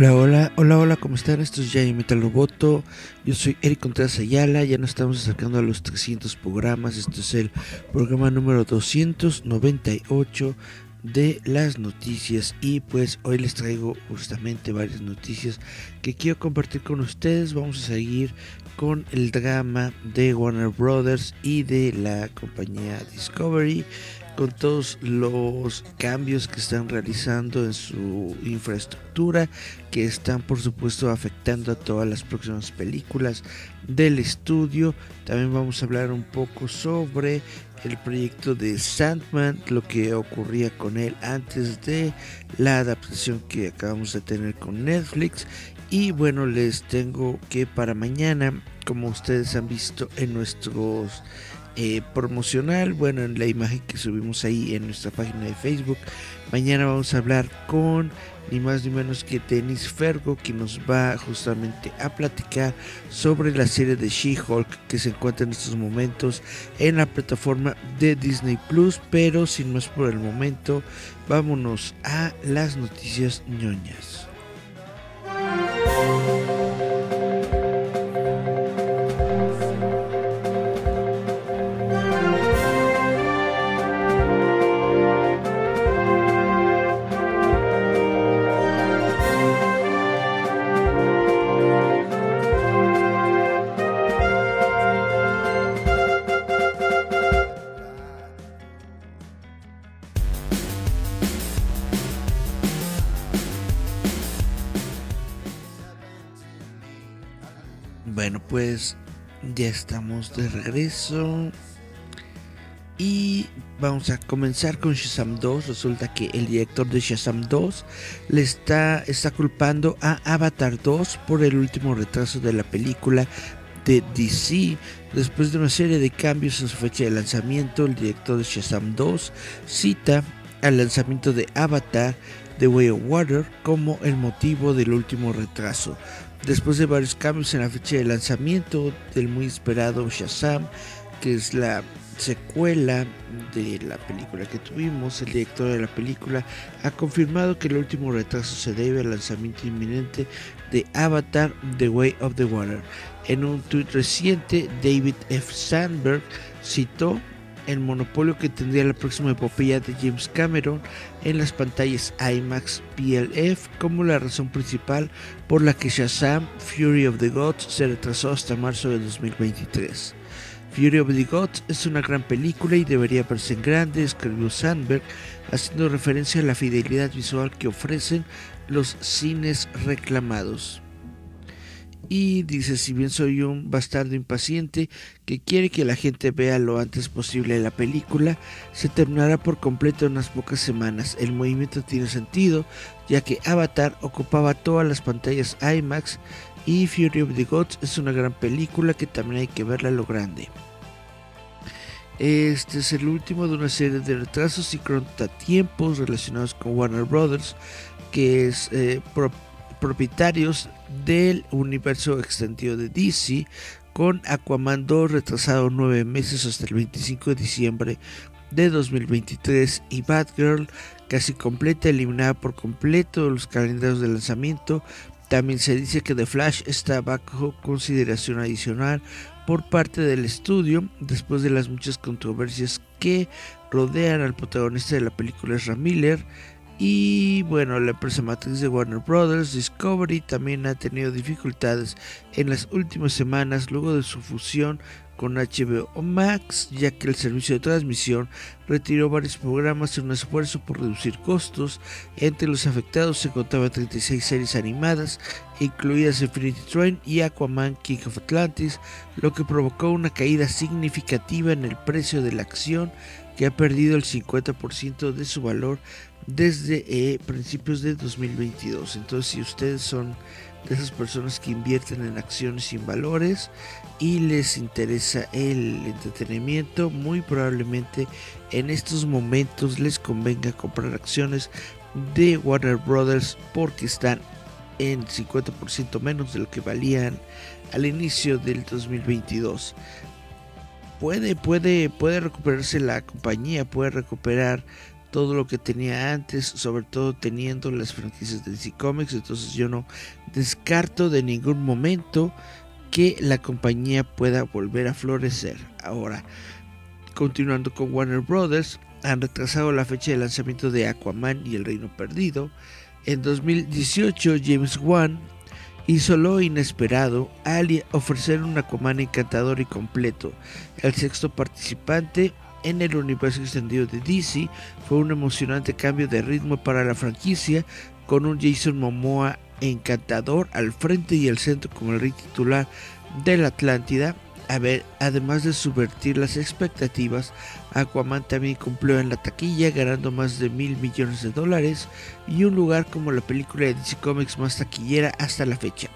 Hola, hola, hola, hola, ¿cómo están? Esto es Jay Metal Roboto. Yo soy Eric Contreras Ayala. Ya nos estamos acercando a los 300 programas. Este es el programa número 298 de las noticias. Y pues hoy les traigo justamente varias noticias que quiero compartir con ustedes. Vamos a seguir con el drama de Warner Brothers y de la compañía Discovery con todos los cambios que están realizando en su infraestructura, que están por supuesto afectando a todas las próximas películas del estudio. También vamos a hablar un poco sobre el proyecto de Sandman, lo que ocurría con él antes de la adaptación que acabamos de tener con Netflix. Y bueno, les tengo que para mañana, como ustedes han visto en nuestros eh, promocional, bueno, en la imagen que subimos ahí en nuestra página de Facebook. Mañana vamos a hablar con ni más ni menos que Denis Fergo, que nos va justamente a platicar sobre la serie de She-Hulk que se encuentra en estos momentos en la plataforma de Disney Plus. Pero sin más por el momento, vámonos a las noticias ñoñas. Pues ya estamos de regreso. Y vamos a comenzar con Shazam 2. Resulta que el director de Shazam 2 le está, está culpando a Avatar 2 por el último retraso de la película de DC. Después de una serie de cambios en su fecha de lanzamiento, el director de Shazam 2 cita al lanzamiento de Avatar The Way of Water como el motivo del último retraso. Después de varios cambios en la fecha de lanzamiento del muy esperado Shazam, que es la secuela de la película que tuvimos, el director de la película ha confirmado que el último retraso se debe al lanzamiento inminente de Avatar The Way of the Water. En un tuit reciente, David F. Sandberg citó el monopolio que tendría la próxima epopeya de James Cameron en las pantallas IMAX PLF como la razón principal por la que Shazam Fury of the Gods se retrasó hasta marzo de 2023. Fury of the Gods es una gran película y debería verse en grande, escribió Sandberg, haciendo referencia a la fidelidad visual que ofrecen los cines reclamados y dice si bien soy un bastardo impaciente que quiere que la gente vea lo antes posible la película, se terminará por completo en unas pocas semanas. El movimiento tiene sentido ya que Avatar ocupaba todas las pantallas IMAX y Fury of the Gods es una gran película que también hay que verla a lo grande. Este es el último de una serie de retrasos y contratiempos relacionados con Warner Brothers, que es eh, propietarios del universo extendido de DC, con Aquaman 2 retrasado nueve meses hasta el 25 de diciembre de 2023 y Batgirl casi completa, eliminada por completo de los calendarios de lanzamiento. También se dice que The Flash está bajo consideración adicional por parte del estudio después de las muchas controversias que rodean al protagonista de la película Ezra Miller y bueno, la empresa matriz de Warner Brothers, Discovery, también ha tenido dificultades en las últimas semanas luego de su fusión con HBO Max, ya que el servicio de transmisión retiró varios programas en un esfuerzo por reducir costos. Entre los afectados se contaban 36 series animadas, incluidas Infinity Train y Aquaman King of Atlantis, lo que provocó una caída significativa en el precio de la acción que ha perdido el 50% de su valor desde eh, principios de 2022. Entonces, si ustedes son de esas personas que invierten en acciones sin valores y les interesa el entretenimiento, muy probablemente en estos momentos les convenga comprar acciones de Warner Brothers porque están en 50% menos de lo que valían al inicio del 2022. Puede, puede, puede recuperarse la compañía, puede recuperar todo lo que tenía antes, sobre todo teniendo las franquicias de DC Comics, entonces yo no descarto de ningún momento que la compañía pueda volver a florecer. Ahora, continuando con Warner Brothers, han retrasado la fecha de lanzamiento de Aquaman y el Reino Perdido. En 2018, James Wan hizo lo inesperado al ofrecer un Aquaman encantador y completo. El sexto participante en el universo extendido de DC fue un emocionante cambio de ritmo para la franquicia con un Jason Momoa encantador al frente y al centro como el rey titular de la Atlántida. Además de subvertir las expectativas, Aquaman también cumplió en la taquilla ganando más de mil millones de dólares y un lugar como la película de DC Comics más taquillera hasta la fecha.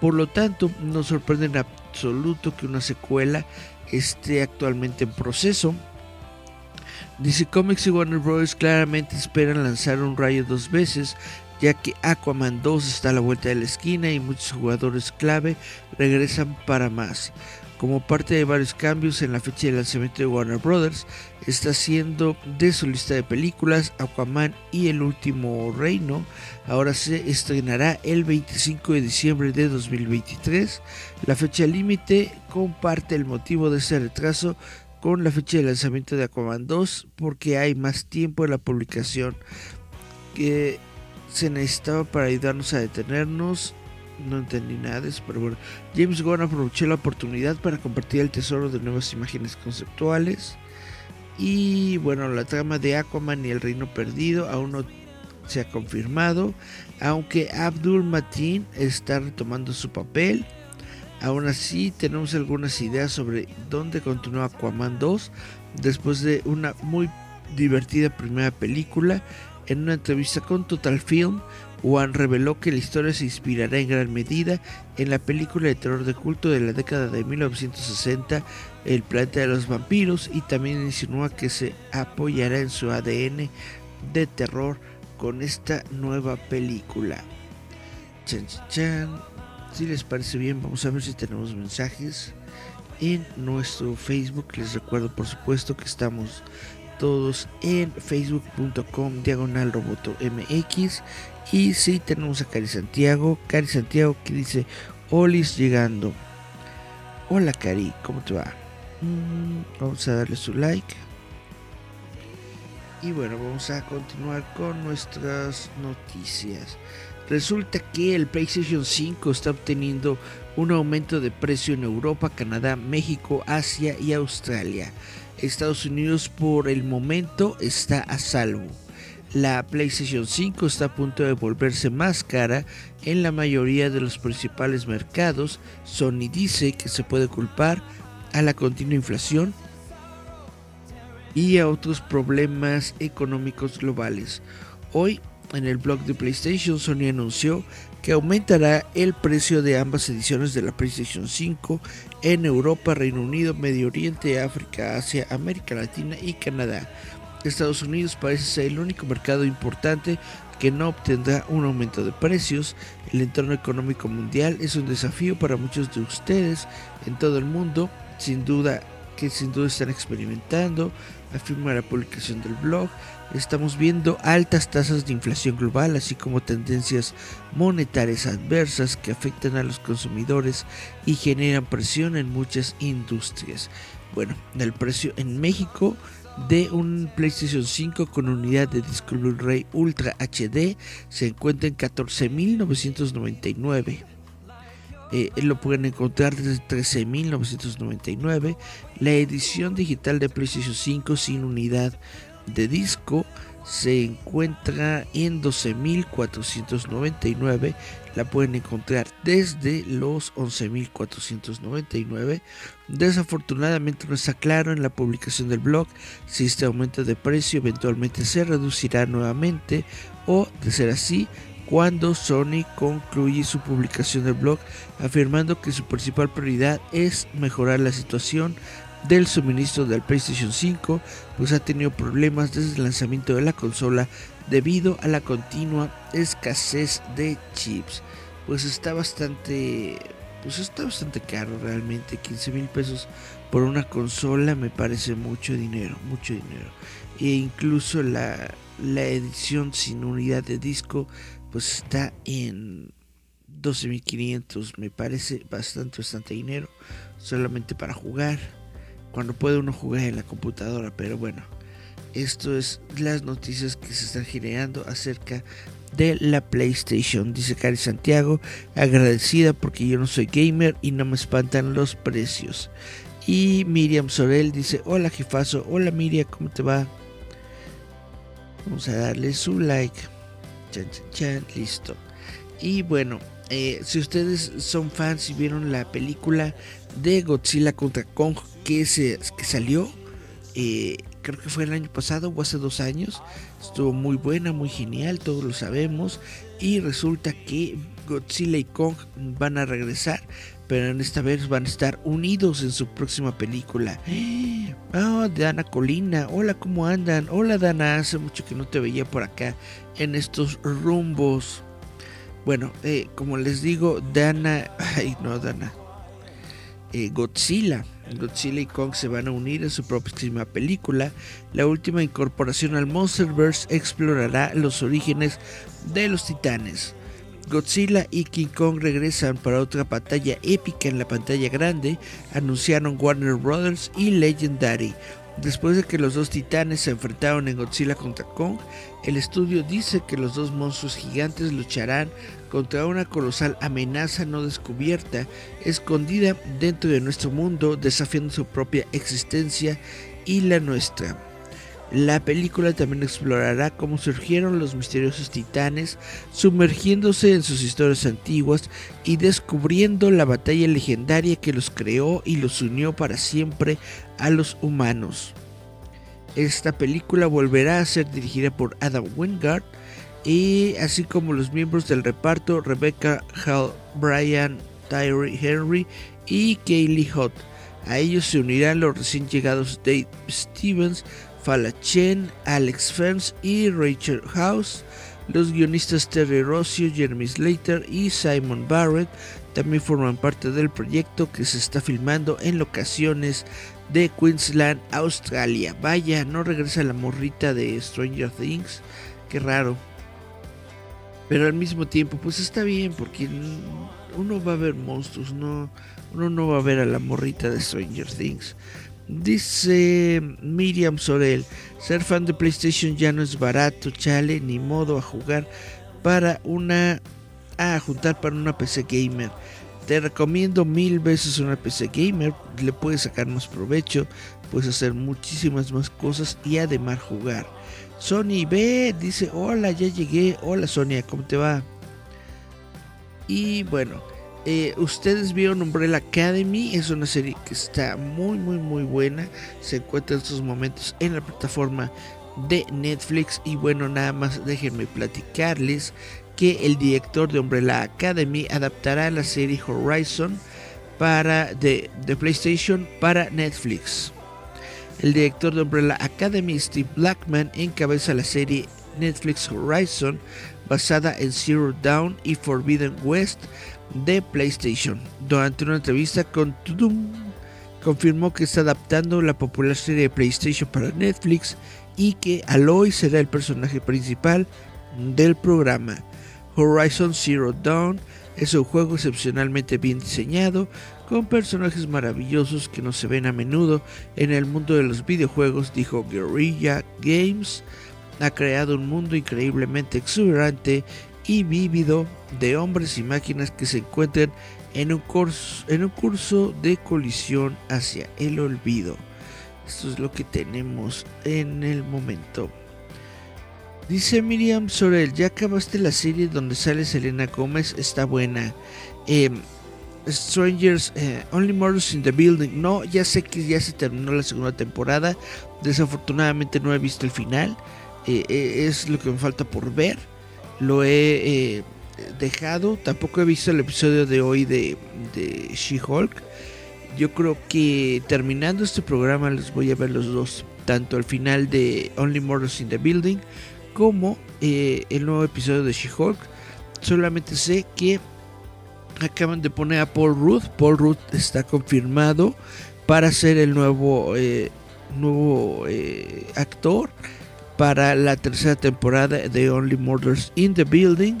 Por lo tanto, no sorprende en absoluto que una secuela esté actualmente en proceso. DC Comics y Warner Bros. claramente esperan lanzar un rayo dos veces, ya que Aquaman 2 está a la vuelta de la esquina y muchos jugadores clave regresan para más. Como parte de varios cambios en la fecha de lanzamiento de Warner Bros., está haciendo de su lista de películas Aquaman y El Último Reino. Ahora se estrenará el 25 de diciembre de 2023. La fecha límite comparte el motivo de ese retraso con la fecha de lanzamiento de Aquaman 2 porque hay más tiempo en la publicación que se necesitaba para ayudarnos a detenernos no entendí nada pero bueno. James Gunn aprovechó la oportunidad para compartir el tesoro de nuevas imágenes conceptuales. Y bueno, la trama de Aquaman y el Reino Perdido aún no se ha confirmado, aunque Abdul Matin está retomando su papel. Aún así, tenemos algunas ideas sobre dónde continúa Aquaman 2 después de una muy divertida primera película. En una entrevista con Total Film, Wan reveló que la historia se inspirará en gran medida en la película de terror de culto de la década de 1960, El planeta de los vampiros, y también insinúa que se apoyará en su ADN de terror con esta nueva película. Chan, chan, Si les parece bien, vamos a ver si tenemos mensajes en nuestro Facebook. Les recuerdo, por supuesto, que estamos todos en facebook.com diagonal roboto mx y sí, tenemos a Cari Santiago. Cari Santiago que dice, Olis llegando. Hola Cari, ¿cómo te va? Mm, vamos a darle su like. Y bueno, vamos a continuar con nuestras noticias. Resulta que el PlayStation 5 está obteniendo un aumento de precio en Europa, Canadá, México, Asia y Australia. Estados Unidos por el momento está a salvo. La PlayStation 5 está a punto de volverse más cara en la mayoría de los principales mercados. Sony dice que se puede culpar a la continua inflación y a otros problemas económicos globales. Hoy, en el blog de PlayStation, Sony anunció que aumentará el precio de ambas ediciones de la PlayStation 5 en Europa, Reino Unido, Medio Oriente, África, Asia, América Latina y Canadá. Estados Unidos parece ser el único mercado importante que no obtendrá un aumento de precios. El entorno económico mundial es un desafío para muchos de ustedes en todo el mundo, sin duda que sin duda están experimentando, afirma la publicación del blog. Estamos viendo altas tasas de inflación global, así como tendencias monetarias adversas que afectan a los consumidores y generan presión en muchas industrias. Bueno, el precio en México de un PlayStation 5 con unidad de disco Blu-ray Ultra HD se encuentra en 14.999. Eh, lo pueden encontrar desde 13.999. La edición digital de PlayStation 5 sin unidad de disco se encuentra en 12.499. La pueden encontrar desde los 11.499. Desafortunadamente no está claro en la publicación del blog si este aumento de precio eventualmente se reducirá nuevamente o, de ser así, cuando Sony concluye su publicación del blog afirmando que su principal prioridad es mejorar la situación del suministro del PlayStation 5, pues ha tenido problemas desde el lanzamiento de la consola debido a la continua escasez de chips. Pues está bastante, pues está bastante caro realmente, 15 mil pesos por una consola me parece mucho dinero, mucho dinero. E incluso la, la edición sin unidad de disco pues está en 12.500 me parece bastante bastante dinero solamente para jugar cuando puede uno jugar en la computadora pero bueno esto es las noticias que se están generando acerca de la PlayStation. Dice Cari Santiago agradecida porque yo no soy gamer y no me espantan los precios. Y Miriam Sorel dice hola jefazo hola Miriam cómo te va vamos a darle su like. Listo. Y bueno, eh, si ustedes son fans y vieron la película de Godzilla contra Kong que, se, que salió, eh, creo que fue el año pasado o hace dos años, estuvo muy buena, muy genial, todos lo sabemos. Y resulta que Godzilla y Kong van a regresar, pero en esta vez van a estar unidos en su próxima película. Oh, Dana Colina, hola, ¿cómo andan? Hola, Dana, hace mucho que no te veía por acá en estos rumbos. Bueno, eh, como les digo, Dana, ay, no, Dana, eh, Godzilla. Godzilla y Kong se van a unir en su próxima película. La última incorporación al Monsterverse explorará los orígenes de los titanes. Godzilla y King Kong regresan para otra batalla épica en la pantalla grande, anunciaron Warner Brothers y Legendary. Después de que los dos titanes se enfrentaron en Godzilla contra Kong, el estudio dice que los dos monstruos gigantes lucharán contra una colosal amenaza no descubierta, escondida dentro de nuestro mundo, desafiando su propia existencia y la nuestra. La película también explorará cómo surgieron los misteriosos titanes, sumergiéndose en sus historias antiguas y descubriendo la batalla legendaria que los creó y los unió para siempre a los humanos. Esta película volverá a ser dirigida por Adam Wingard y así como los miembros del reparto Rebecca Hall, Brian Tyree Henry y Kaylee Hutt. A ellos se unirán los recién llegados Dave Stevens, Fala Chen, Alex Ferns y Rachel House. Los guionistas Terry Rossio, Jeremy Slater y Simon Barrett también forman parte del proyecto que se está filmando en locaciones de Queensland, Australia. Vaya, no regresa la morrita de Stranger Things. Qué raro. Pero al mismo tiempo, pues está bien, porque uno va a ver monstruos, no, uno no va a ver a la morrita de Stranger Things. Dice Miriam Sorel, ser fan de PlayStation ya no es barato, chale, ni modo a jugar para una... a juntar para una PC gamer. Te recomiendo mil veces una PC gamer, le puedes sacar más provecho, puedes hacer muchísimas más cosas y además jugar. Sony B dice, hola, ya llegué, hola Sonia, ¿cómo te va? Y bueno, eh, ustedes vieron Umbrella Academy, es una serie que está muy muy muy buena, se encuentra en estos momentos en la plataforma de Netflix y bueno nada más déjenme platicarles que el director de Umbrella Academy adaptará la serie Horizon para de, de PlayStation para Netflix. El director de Umbrella Academy, Steve Blackman, encabeza la serie Netflix Horizon basada en Zero Dawn y Forbidden West de PlayStation. Durante una entrevista con Tudum, confirmó que está adaptando la popular serie de PlayStation para Netflix y que Aloy será el personaje principal del programa. Horizon Zero Dawn es un juego excepcionalmente bien diseñado, con personajes maravillosos que no se ven a menudo en el mundo de los videojuegos, dijo Guerrilla Games. Ha creado un mundo increíblemente exuberante y vívido de hombres y máquinas que se encuentran en un, curso, en un curso de colisión hacia el olvido. Esto es lo que tenemos en el momento. Dice Miriam Sorel, ya acabaste la serie donde sale Selena Gómez, está buena. Em, Strangers, eh, Only Murders in the Building. No, ya sé que ya se terminó la segunda temporada. Desafortunadamente no he visto el final. Eh, eh, es lo que me falta por ver. Lo he dejado. Tampoco he visto el episodio de hoy de, de She-Hulk. Yo creo que terminando este programa les voy a ver los dos. Tanto el final de Only Murders in the Building como el nuevo episodio de She-Hulk. Solamente sé que acaban de poner a Paul Rudd. Paul Rudd está confirmado para ser el nuevo, eh, nuevo eh, actor para la tercera temporada de Only Murders in the Building.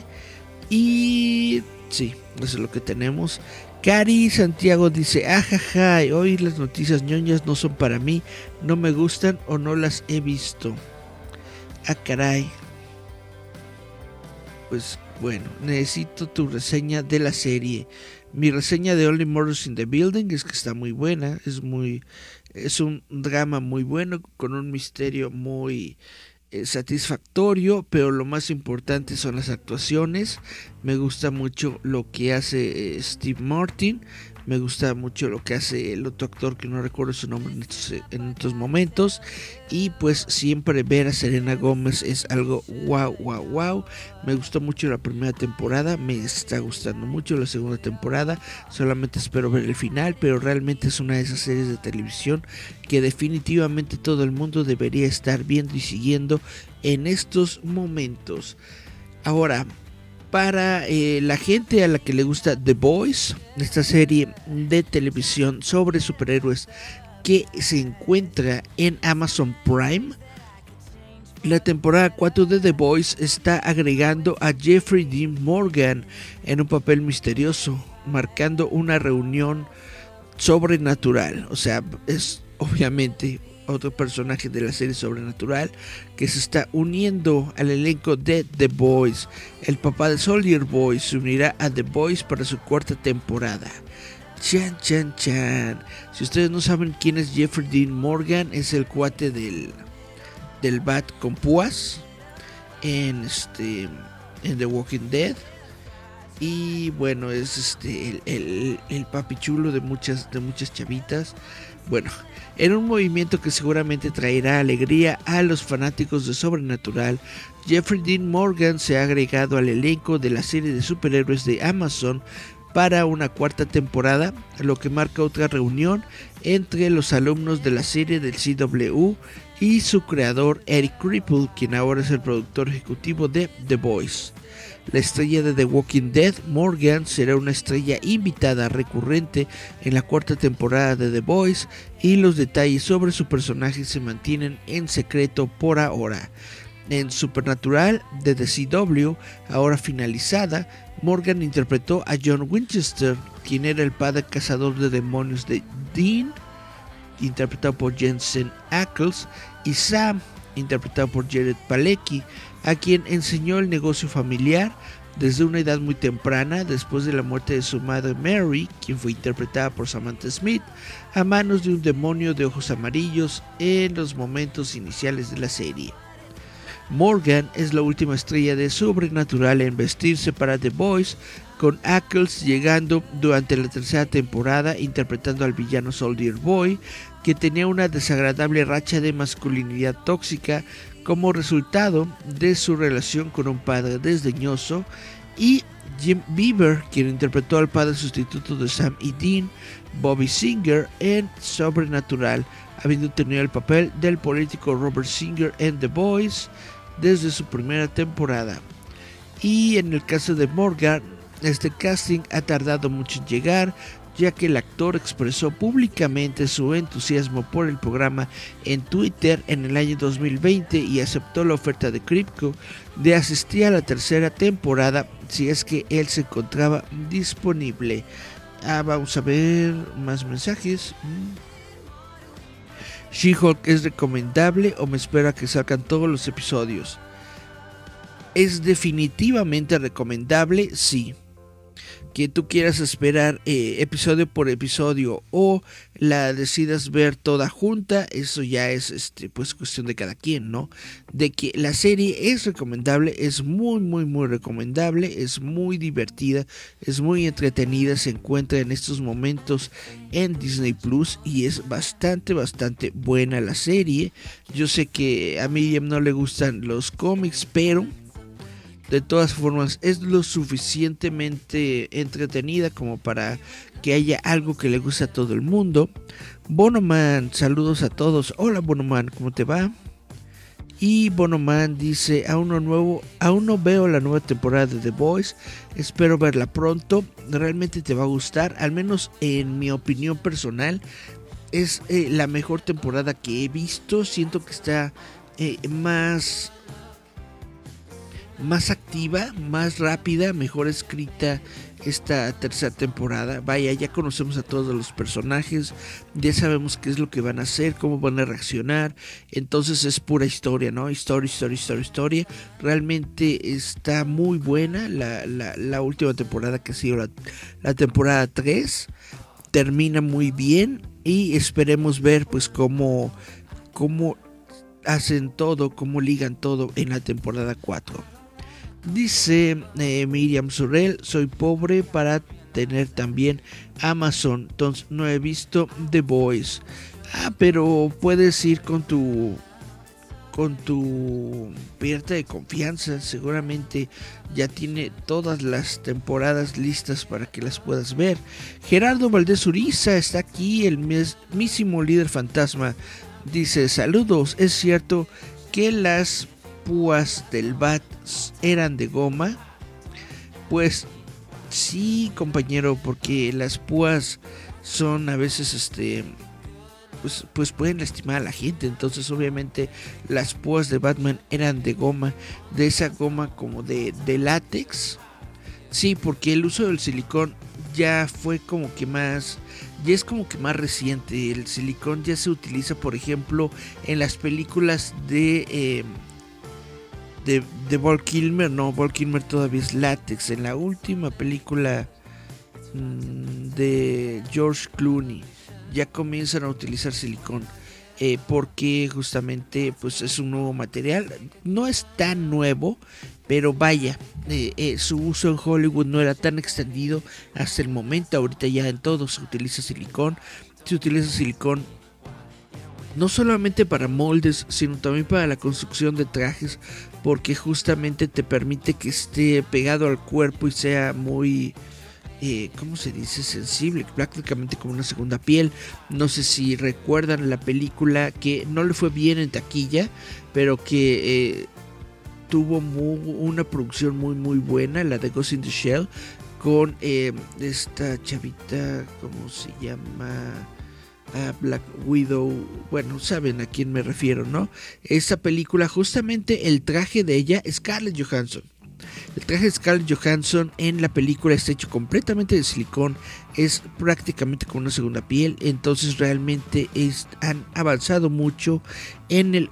Y sí, eso es lo que tenemos. Cari Santiago dice, ajaja, hoy las noticias ñoñas no son para mí, no me gustan o no las he visto. Ah, caray. Pues bueno, necesito tu reseña de la serie. Mi reseña de Only Murders in the Building es que está muy buena, es muy es un drama muy bueno con un misterio muy eh, satisfactorio, pero lo más importante son las actuaciones. Me gusta mucho lo que hace eh, Steve Martin, me gusta mucho lo que hace el otro actor que no recuerdo su nombre en estos, momentos. Y pues siempre ver a Serena Gómez es algo wow, wow, wow. Me gustó mucho la primera temporada, me está gustando mucho la segunda temporada. Solamente espero ver el final, pero realmente es una de esas series de televisión que definitivamente todo el mundo debería estar viendo y siguiendo en estos momentos. Ahora, para eh, la gente a la que le gusta The Boys, esta serie de televisión sobre superhéroes que se encuentra en Amazon Prime. La temporada 4 de The Boys está agregando a Jeffrey Dean Morgan en un papel misterioso, marcando una reunión sobrenatural. O sea, es obviamente otro personaje de la serie sobrenatural que se está uniendo al elenco de The Boys. El papá de Soldier Boy se unirá a The Boys para su cuarta temporada. Chan, chan, chan. Si ustedes no saben quién es Jeffrey Dean Morgan, es el cuate del, del Bat con púas en, este, en The Walking Dead. Y bueno, es este el, el, el papi chulo de muchas, de muchas chavitas. Bueno, en un movimiento que seguramente traerá alegría a los fanáticos de Sobrenatural, Jeffrey Dean Morgan se ha agregado al elenco de la serie de superhéroes de Amazon para una cuarta temporada, lo que marca otra reunión entre los alumnos de la serie del CW y su creador Eric Cripple, quien ahora es el productor ejecutivo de The Voice. La estrella de The Walking Dead, Morgan, será una estrella invitada recurrente en la cuarta temporada de The Boys y los detalles sobre su personaje se mantienen en secreto por ahora. En Supernatural de The CW, ahora finalizada, Morgan interpretó a John Winchester, quien era el padre cazador de demonios de Dean, interpretado por Jensen Ackles, y Sam, interpretado por Jared Palecki, a quien enseñó el negocio familiar desde una edad muy temprana, después de la muerte de su madre Mary, quien fue interpretada por Samantha Smith, a manos de un demonio de ojos amarillos en los momentos iniciales de la serie. Morgan es la última estrella de Sobrenatural en vestirse para The Boys, con Ackles llegando durante la tercera temporada interpretando al villano Soldier Boy, que tenía una desagradable racha de masculinidad tóxica como resultado de su relación con un padre desdeñoso y Jim Beaver, quien interpretó al padre sustituto de Sam y Dean, Bobby Singer, en Sobrenatural, habiendo tenido el papel del político Robert Singer en The Boys desde su primera temporada. Y en el caso de Morgan, este casting ha tardado mucho en llegar, ya que el actor expresó públicamente su entusiasmo por el programa en Twitter en el año 2020 y aceptó la oferta de Crypto de asistir a la tercera temporada si es que él se encontraba disponible. Ah, vamos a ver más mensajes. Mm. She-Hulk es recomendable o me espera que salgan todos los episodios. Es definitivamente recomendable, sí que tú quieras esperar eh, episodio por episodio o la decidas ver toda junta, eso ya es este pues cuestión de cada quien, ¿no? De que la serie es recomendable, es muy muy muy recomendable, es muy divertida, es muy entretenida, se encuentra en estos momentos en Disney Plus y es bastante bastante buena la serie. Yo sé que a Miriam no le gustan los cómics, pero de todas formas es lo suficientemente entretenida como para que haya algo que le guste a todo el mundo. Bonoman, saludos a todos. Hola Bonoman, ¿cómo te va? Y Bonoman dice, aún no, nuevo, aún no veo la nueva temporada de The Voice, espero verla pronto, realmente te va a gustar, al menos en mi opinión personal, es eh, la mejor temporada que he visto, siento que está eh, más más activa, más rápida, mejor escrita esta tercera temporada. Vaya, ya conocemos a todos los personajes, ya sabemos qué es lo que van a hacer, cómo van a reaccionar. Entonces es pura historia, ¿no? Historia, historia, historia, historia. Realmente está muy buena la, última temporada que ha sido la, la temporada 3. Termina muy bien y esperemos ver pues cómo, cómo hacen todo, cómo ligan todo en la temporada 4. Dice eh, Miriam Sorel, soy pobre para tener también Amazon, entonces no he visto The Voice. Ah, pero puedes ir con tu con tu pierda de confianza, seguramente ya tiene todas las temporadas listas para que las puedas ver. Gerardo Valdés Uriza está aquí, el mismísimo líder fantasma. Dice, saludos, es cierto que las púas del bat eran de goma? Pues sí, compañero, porque las púas son a veces este pues, pues pueden lastimar a la gente. Entonces, obviamente, las púas de Batman eran de goma, de esa goma como de, de látex. Sí, porque el uso del silicón ya fue como que más ya es como que más reciente. El silicón ya se utiliza, por ejemplo, en las películas de eh, de, de Val Kilmer, no, Val Kilmer todavía es látex. En la última película mm, de George Clooney ya comienzan a utilizar silicón. Eh, porque justamente pues es un nuevo material no es tan nuevo pero vaya eh, eh, su uso en Hollywood no era tan extendido hasta el momento ahorita ya en todo se utiliza silicón se utiliza silicón no solamente para moldes sino también para la construcción de trajes porque justamente te permite que esté pegado al cuerpo y sea muy, eh, ¿cómo se dice? Sensible, prácticamente como una segunda piel. No sé si recuerdan la película que no le fue bien en taquilla, pero que eh, tuvo una producción muy muy buena, la de Ghost in the Shell, con eh, esta chavita, ¿cómo se llama? Black Widow, bueno, saben a quién me refiero, ¿no? Esa película, justamente el traje de ella, Scarlett Johansson. El traje de Scarlett Johansson en la película está hecho completamente de silicón, es prácticamente con una segunda piel, entonces realmente han avanzado mucho en el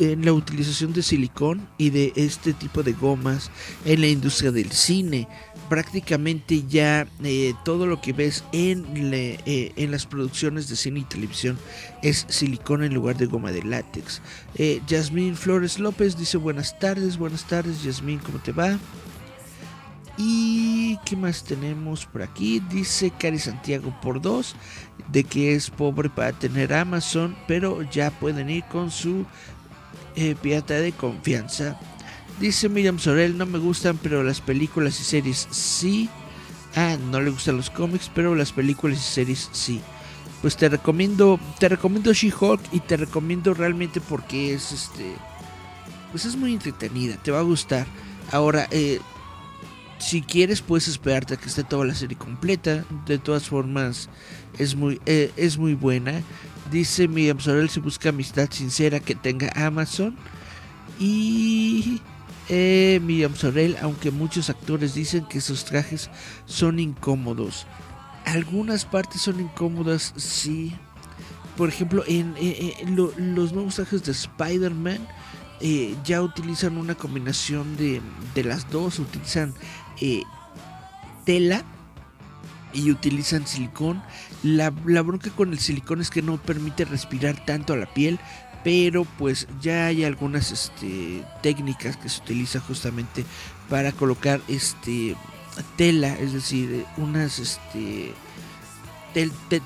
en la utilización de silicón y de este tipo de gomas en la industria del cine prácticamente ya eh, todo lo que ves en, eh, en las producciones de cine y televisión es silicona en lugar de goma de látex. Eh, Yasmín Flores López dice buenas tardes, buenas tardes Yasmín, ¿cómo te va? Y qué más tenemos por aquí? Dice Cari Santiago por dos de que es pobre para tener Amazon, pero ya pueden ir con su eh, pirata de confianza. Dice Miriam Sorel, no me gustan, pero las películas y series sí. Ah, no le gustan los cómics, pero las películas y series sí. Pues te recomiendo, te recomiendo She-Hulk y te recomiendo realmente porque es este, pues es muy entretenida, te va a gustar. Ahora, eh, si quieres puedes esperarte a que esté toda la serie completa. De todas formas, es muy, eh, es muy buena. Dice Miriam Sorel, si busca amistad sincera que tenga Amazon. Y eh, Miriam Sorel, aunque muchos actores dicen que sus trajes son incómodos. Algunas partes son incómodas, sí. Por ejemplo, en, los nuevos trajes de Spider-Man eh, ya utilizan una combinación de, las dos. Utilizan eh, tela y utilizan silicón. La, la, bronca con el silicón es que no permite respirar tanto a la piel, pero pues ya hay algunas este, técnicas que se utilizan justamente para colocar este tela, es decir, unas este,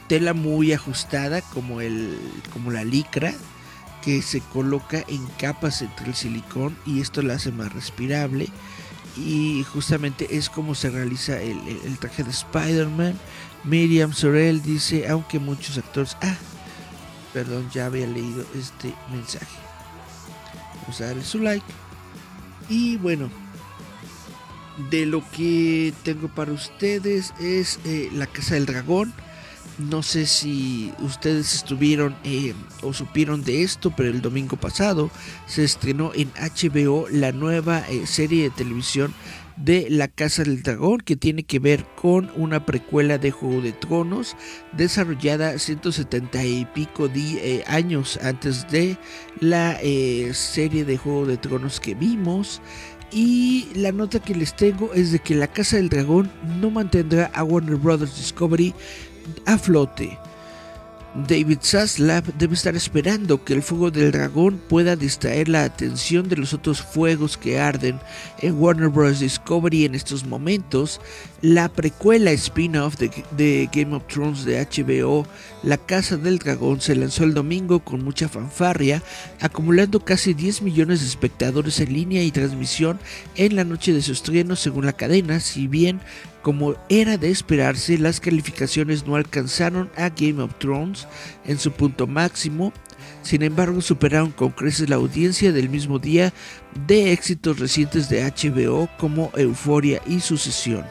tela muy ajustada como, el, como la licra que se coloca en capas entre el silicón y esto la hace más respirable y justamente es como se realiza el, traje de Spider-Man. Miriam Sorel dice, aunque muchos actores... Ah, perdón, ya había leído este mensaje. Vamos a darle su like. Y bueno, de lo que tengo para ustedes es eh, La Casa del Dragón. No sé si ustedes estuvieron eh, o supieron de esto, pero el domingo pasado se estrenó en HBO la nueva eh, serie de televisión de La Casa del Dragón que tiene que ver con una precuela de Juego de Tronos desarrollada 170 y pico eh, años antes de la serie de Juego de Tronos que vimos. Y la nota que les tengo es de que La Casa del Dragón no mantendrá a Warner Brothers Discovery a flote. David Zaslav debe estar esperando que el fuego del dragón pueda distraer la atención de los otros fuegos que arden en Warner Bros. Discovery en estos momentos. La precuela spin-off de, Game of Thrones de HBO, La Casa del Dragón, se lanzó el domingo con mucha fanfarria, acumulando casi 10 millones de espectadores en línea y transmisión en la noche de su estreno según la cadena, si bien como era de esperarse, las calificaciones no alcanzaron a Game of Thrones en su punto máximo, sin embargo superaron con creces la audiencia del mismo día de éxitos recientes de HBO como Euphoria y Sucesión.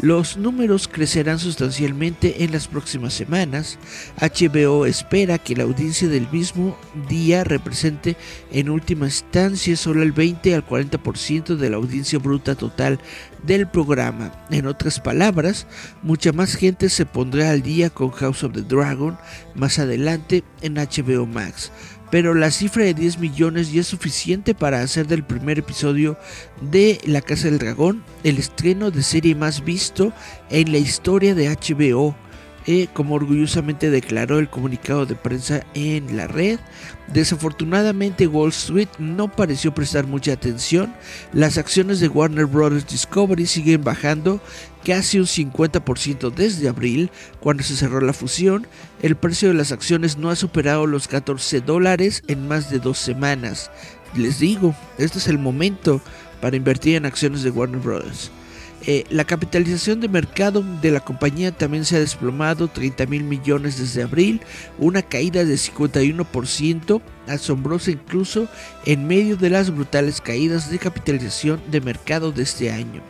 Los números crecerán sustancialmente en las próximas semanas. HBO espera que la audiencia del mismo día represente en última instancia solo el 20 al 40% de la audiencia bruta total del programa. En otras palabras, mucha más gente se pondrá al día con House of the Dragon más adelante en HBO Max pero la cifra de 10 millones ya es suficiente para hacer del primer episodio de La Casa del Dragón el estreno de serie más visto en la historia de HBO eh, como orgullosamente declaró el comunicado de prensa en la red. Desafortunadamente Wall Street no pareció prestar mucha atención. Las acciones de Warner Bros. Discovery siguen bajando casi un 50% desde abril, cuando se cerró la fusión. El precio de las acciones no ha superado los 14 dólares en más de dos semanas. Les digo, este es el momento para invertir en acciones de Warner Bros. Eh, la capitalización de mercado de la compañía también se ha desplomado 30 mil millones desde abril, una caída de 51%, asombrosa incluso en medio de las brutales caídas de capitalización de mercado de este año.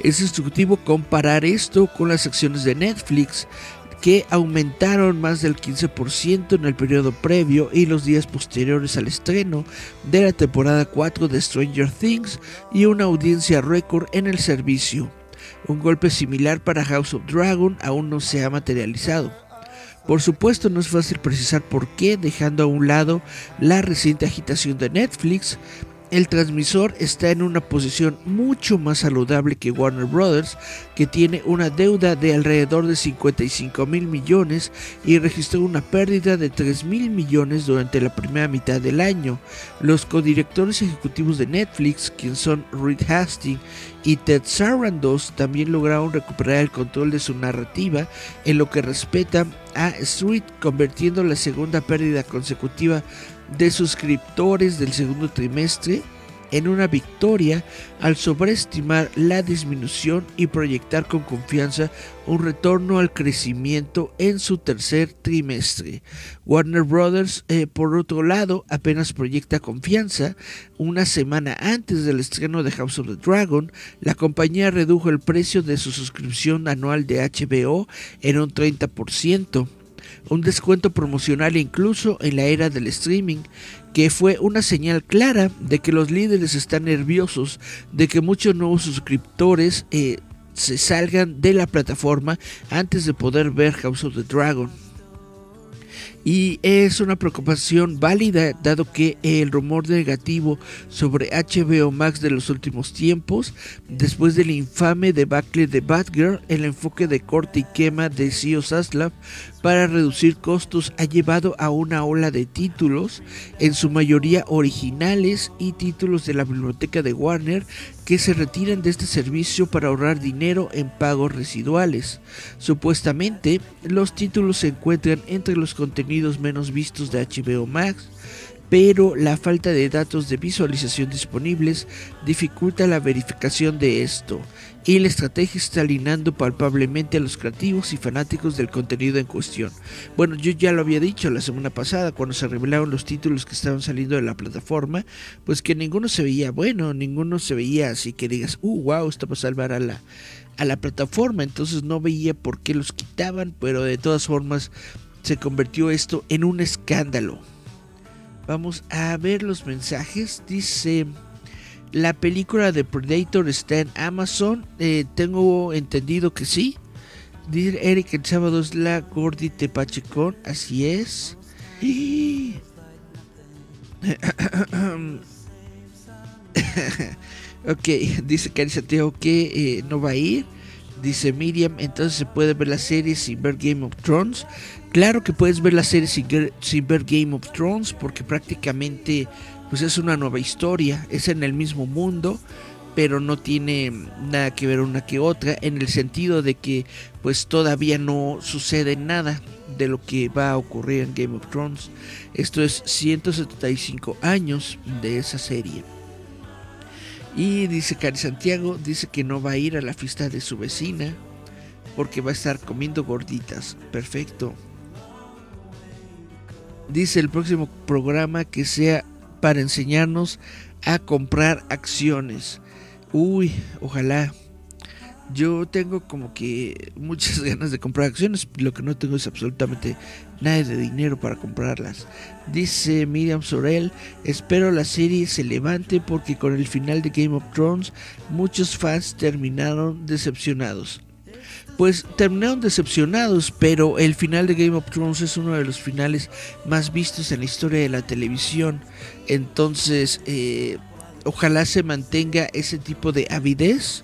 Es instructivo comparar esto con las acciones de Netflix, que aumentaron más del 15% en el periodo previo y los días posteriores al estreno de la temporada 4 de Stranger Things y una audiencia récord en el servicio. Un golpe similar para House of Dragon aún no se ha materializado. Por supuesto no es fácil precisar por qué, dejando a un lado la reciente agitación de Netflix, el transmisor está en una posición mucho más saludable que Warner Brothers, que tiene una deuda de alrededor de 55 mil millones y registró una pérdida de 3 mil millones durante la primera mitad del año. Los codirectores ejecutivos de Netflix, quienes son Reed Hastings y Ted Sarandos, también lograron recuperar el control de su narrativa en lo que respeta a Street, convirtiendo la segunda pérdida consecutiva de suscriptores del segundo trimestre en una victoria al sobreestimar la disminución y proyectar con confianza un retorno al crecimiento en su tercer trimestre. Warner Brothers, eh, por otro lado, apenas proyecta confianza. Una semana antes del estreno de House of the Dragon, la compañía redujo el precio de su suscripción anual de HBO en un 30% un descuento promocional incluso en la era del streaming, que fue una señal clara de que los líderes están nerviosos, de que muchos nuevos suscriptores eh, se salgan de la plataforma antes de poder ver House of the Dragon. Y es una preocupación válida dado que el rumor negativo sobre HBO Max de los últimos tiempos, después del infame debacle de Batgirl, el enfoque de corte y quema de Sio Saslav para reducir costos ha llevado a una ola de títulos, en su mayoría originales y títulos de la biblioteca de Warner, que se retiran de este servicio para ahorrar dinero en pagos residuales. Supuestamente, los títulos se encuentran entre los contenidos menos vistos de HBO Max, pero la falta de datos de visualización disponibles dificulta la verificación de esto, y la estrategia está alineando palpablemente a los creativos y fanáticos del contenido en cuestión. Bueno, yo ya lo había dicho la semana pasada cuando se revelaron los títulos que estaban saliendo de la plataforma, pues que ninguno se veía bueno, ninguno se veía así que digas, uh, wow, esto va a salvar a la, a la plataforma, entonces no veía por qué los quitaban, pero de todas formas se convirtió esto en un escándalo. Vamos a ver los mensajes. Dice, la película de Predator está en Amazon. Eh, tengo entendido que sí. Dice Eric, el sábado es la Gordite Pachecón. Así es. ok, dice Cari Santiago que eh, no va a ir. Dice Miriam, entonces se puede ver la serie sin ver Game of Thrones. Claro que puedes ver la serie sin, ver Game of Thrones porque prácticamente pues es una nueva historia, es en el mismo mundo, pero no tiene nada que ver una que otra en el sentido de que pues todavía no sucede nada de lo que va a ocurrir en Game of Thrones. Esto es 175 años de esa serie. Y dice Cari Santiago, dice que no va a ir a la fiesta de su vecina porque va a estar comiendo gorditas. Perfecto. Dice el próximo programa que sea para enseñarnos a comprar acciones. Uy, ojalá. Yo tengo como que muchas ganas de comprar acciones, lo que no tengo es absolutamente nada de dinero para comprarlas. Dice Miriam Sorel, espero la serie se levante porque con el final de Game of Thrones muchos fans terminaron decepcionados pues terminaron decepcionados, pero el final de Game of Thrones es uno de los finales más vistos en la historia de la televisión. Entonces, eh, ojalá se mantenga ese tipo de avidez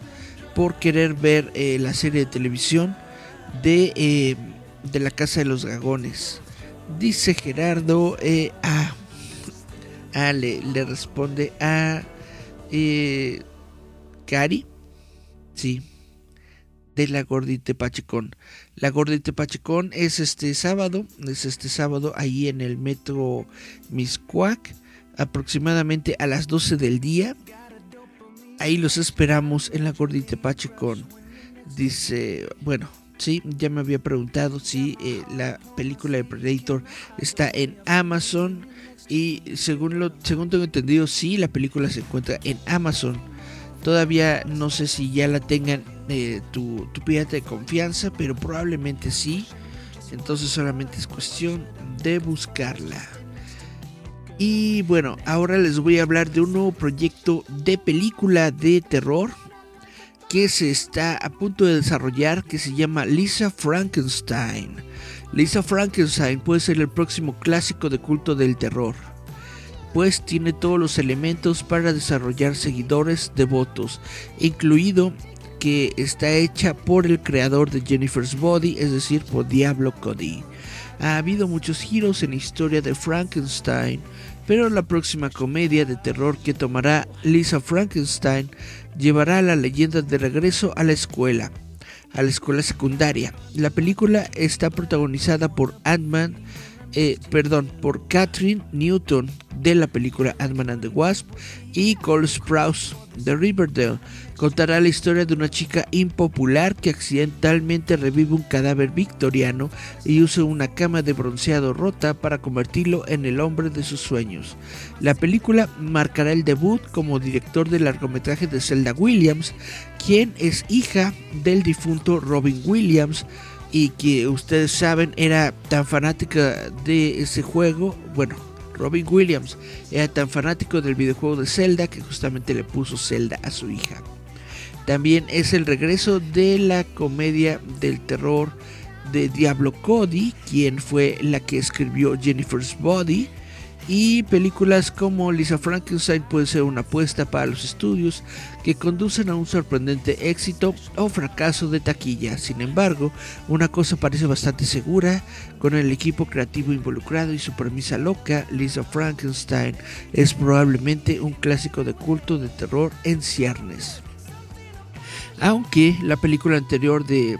por querer ver eh, la serie de televisión de, eh, de la Casa de los Dragones. Dice Gerardo, ah, ah, le, responde a Cari, sí de la Gordite Pachecón. La Gordite Pachecón es este sábado, es este sábado ahí en el metro Miscuac, aproximadamente a las 12 del día. Ahí los esperamos en la Gordite Pachecón. Dice, bueno, sí, ya me había preguntado si eh, la película de Predator está en Amazon. Y según, lo, según tengo entendido, sí, la película se encuentra en Amazon. Todavía no sé si ya la tengan tu, tu pirata de confianza, pero probablemente sí. Entonces solamente es cuestión de buscarla. Y bueno, ahora les voy a hablar de un nuevo proyecto de película de terror que se está a punto de desarrollar que se llama Lisa Frankenstein. Lisa Frankenstein puede ser el próximo clásico de culto del terror, pues tiene todos los elementos para desarrollar seguidores devotos, incluido que está hecha por el creador de Jennifer's Body, es decir, por Diablo Cody. Ha habido muchos giros en la historia de Frankenstein, pero la próxima comedia de terror que tomará Lisa Frankenstein llevará a la leyenda de regreso a la escuela, a la escuela secundaria. La película está protagonizada por Ant-Man, eh, perdón, por Catherine Newton de la película Ant-Man and the Wasp y Cole Sprouse de Riverdale. Contará la historia de una chica impopular que accidentalmente revive un cadáver victoriano y usa una cama de bronceado rota para convertirlo en el hombre de sus sueños. La película marcará el debut como director del largometraje de Zelda Williams, quien es hija del difunto Robin Williams, y que ustedes saben era tan fanática de ese juego, bueno, Robin Williams era tan fanático del videojuego de Zelda que justamente le puso Zelda a su hija. También es el regreso de la comedia del terror de Diablo Cody, quien fue la que escribió Jennifer's Body, y películas como Lisa Frankenstein puede ser una apuesta para los estudios que conducen a un sorprendente éxito o fracaso de taquilla. Sin embargo, una cosa parece bastante segura, con el equipo creativo involucrado y su premisa loca, Lisa Frankenstein es probablemente un clásico de culto de terror en ciernes. Aunque la película anterior de,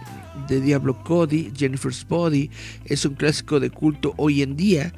de Diablo Cody, Jennifer's Body, es un clásico de culto hoy en día,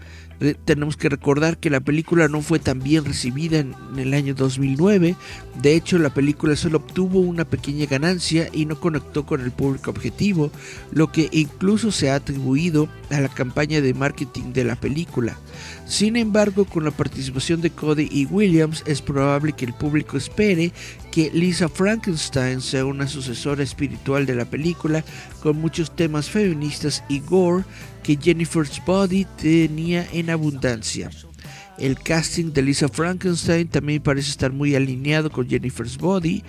tenemos que recordar que la película no fue tan bien recibida en, el año 2009. De hecho, la película solo obtuvo una pequeña ganancia y no conectó con el público objetivo, lo que incluso se ha atribuido a la campaña de marketing de la película. Sin embargo, con la participación de Cody y Williams, es probable que el público espere que Lisa Frankenstein sea una sucesora espiritual de la película, con muchos temas feministas y gore que Jennifer's Body tenía en abundancia. El casting de Lisa Frankenstein también parece estar muy alineado con Jennifer's Body,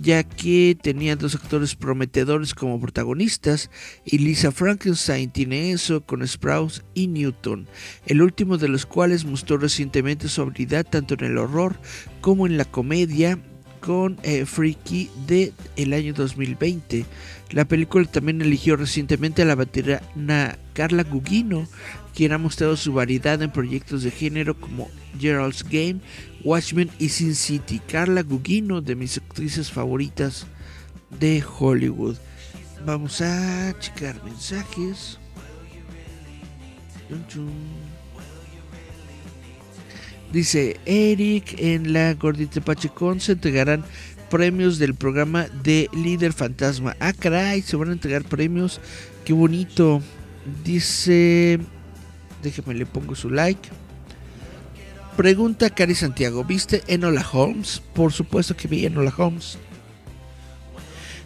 ya que tenía dos actores prometedores como protagonistas y Lisa Frankenstein tiene eso con Sprouse y Newton, el último de los cuales mostró recientemente su habilidad tanto en el horror como en la comedia con eh, Freaky de el año 2020. La película también eligió recientemente a la veterana Carla Gugino, quien ha mostrado su variedad en proyectos de género como Gerald's Game, Watchmen y Sin City. Carla Gugino, de mis actrices favoritas de Hollywood. Vamos a checar mensajes. Dice Eric, en la Gordita Pachecón se entregarán premios del programa de Líder Fantasma. Ah, caray, se van a entregar premios. Qué bonito. Dice, déjeme le pongo su like. Pregunta Cari Santiago, ¿viste Enola Holmes? Por supuesto que vi Enola Holmes.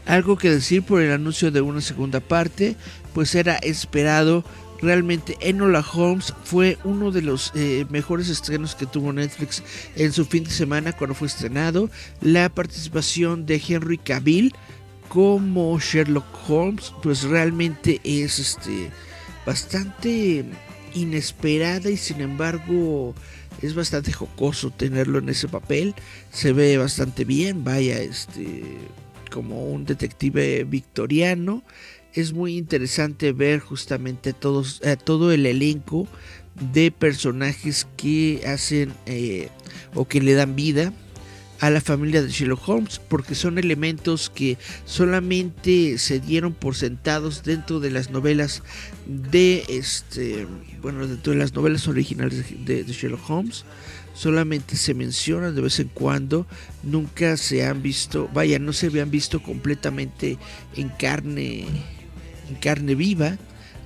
Algo que decir por el anuncio de una segunda parte, pues era esperado Realmente Enola Holmes fue uno de los eh, mejores estrenos que tuvo Netflix en su fin de semana cuando fue estrenado. La participación de Henry Cavill como Sherlock Holmes pues realmente es este bastante inesperada y sin embargo es bastante jocoso tenerlo en ese papel. Se ve bastante bien, vaya este como un detective victoriano es muy interesante ver justamente todos, eh, todo el elenco de personajes que hacen eh, o que le dan vida a la familia de Sherlock Holmes porque son elementos que solamente se dieron por sentados dentro de las novelas de este bueno dentro de las novelas originales de, Sherlock Holmes. Solamente se mencionan de vez en cuando nunca se han visto vaya no se habían visto completamente en carne en carne viva,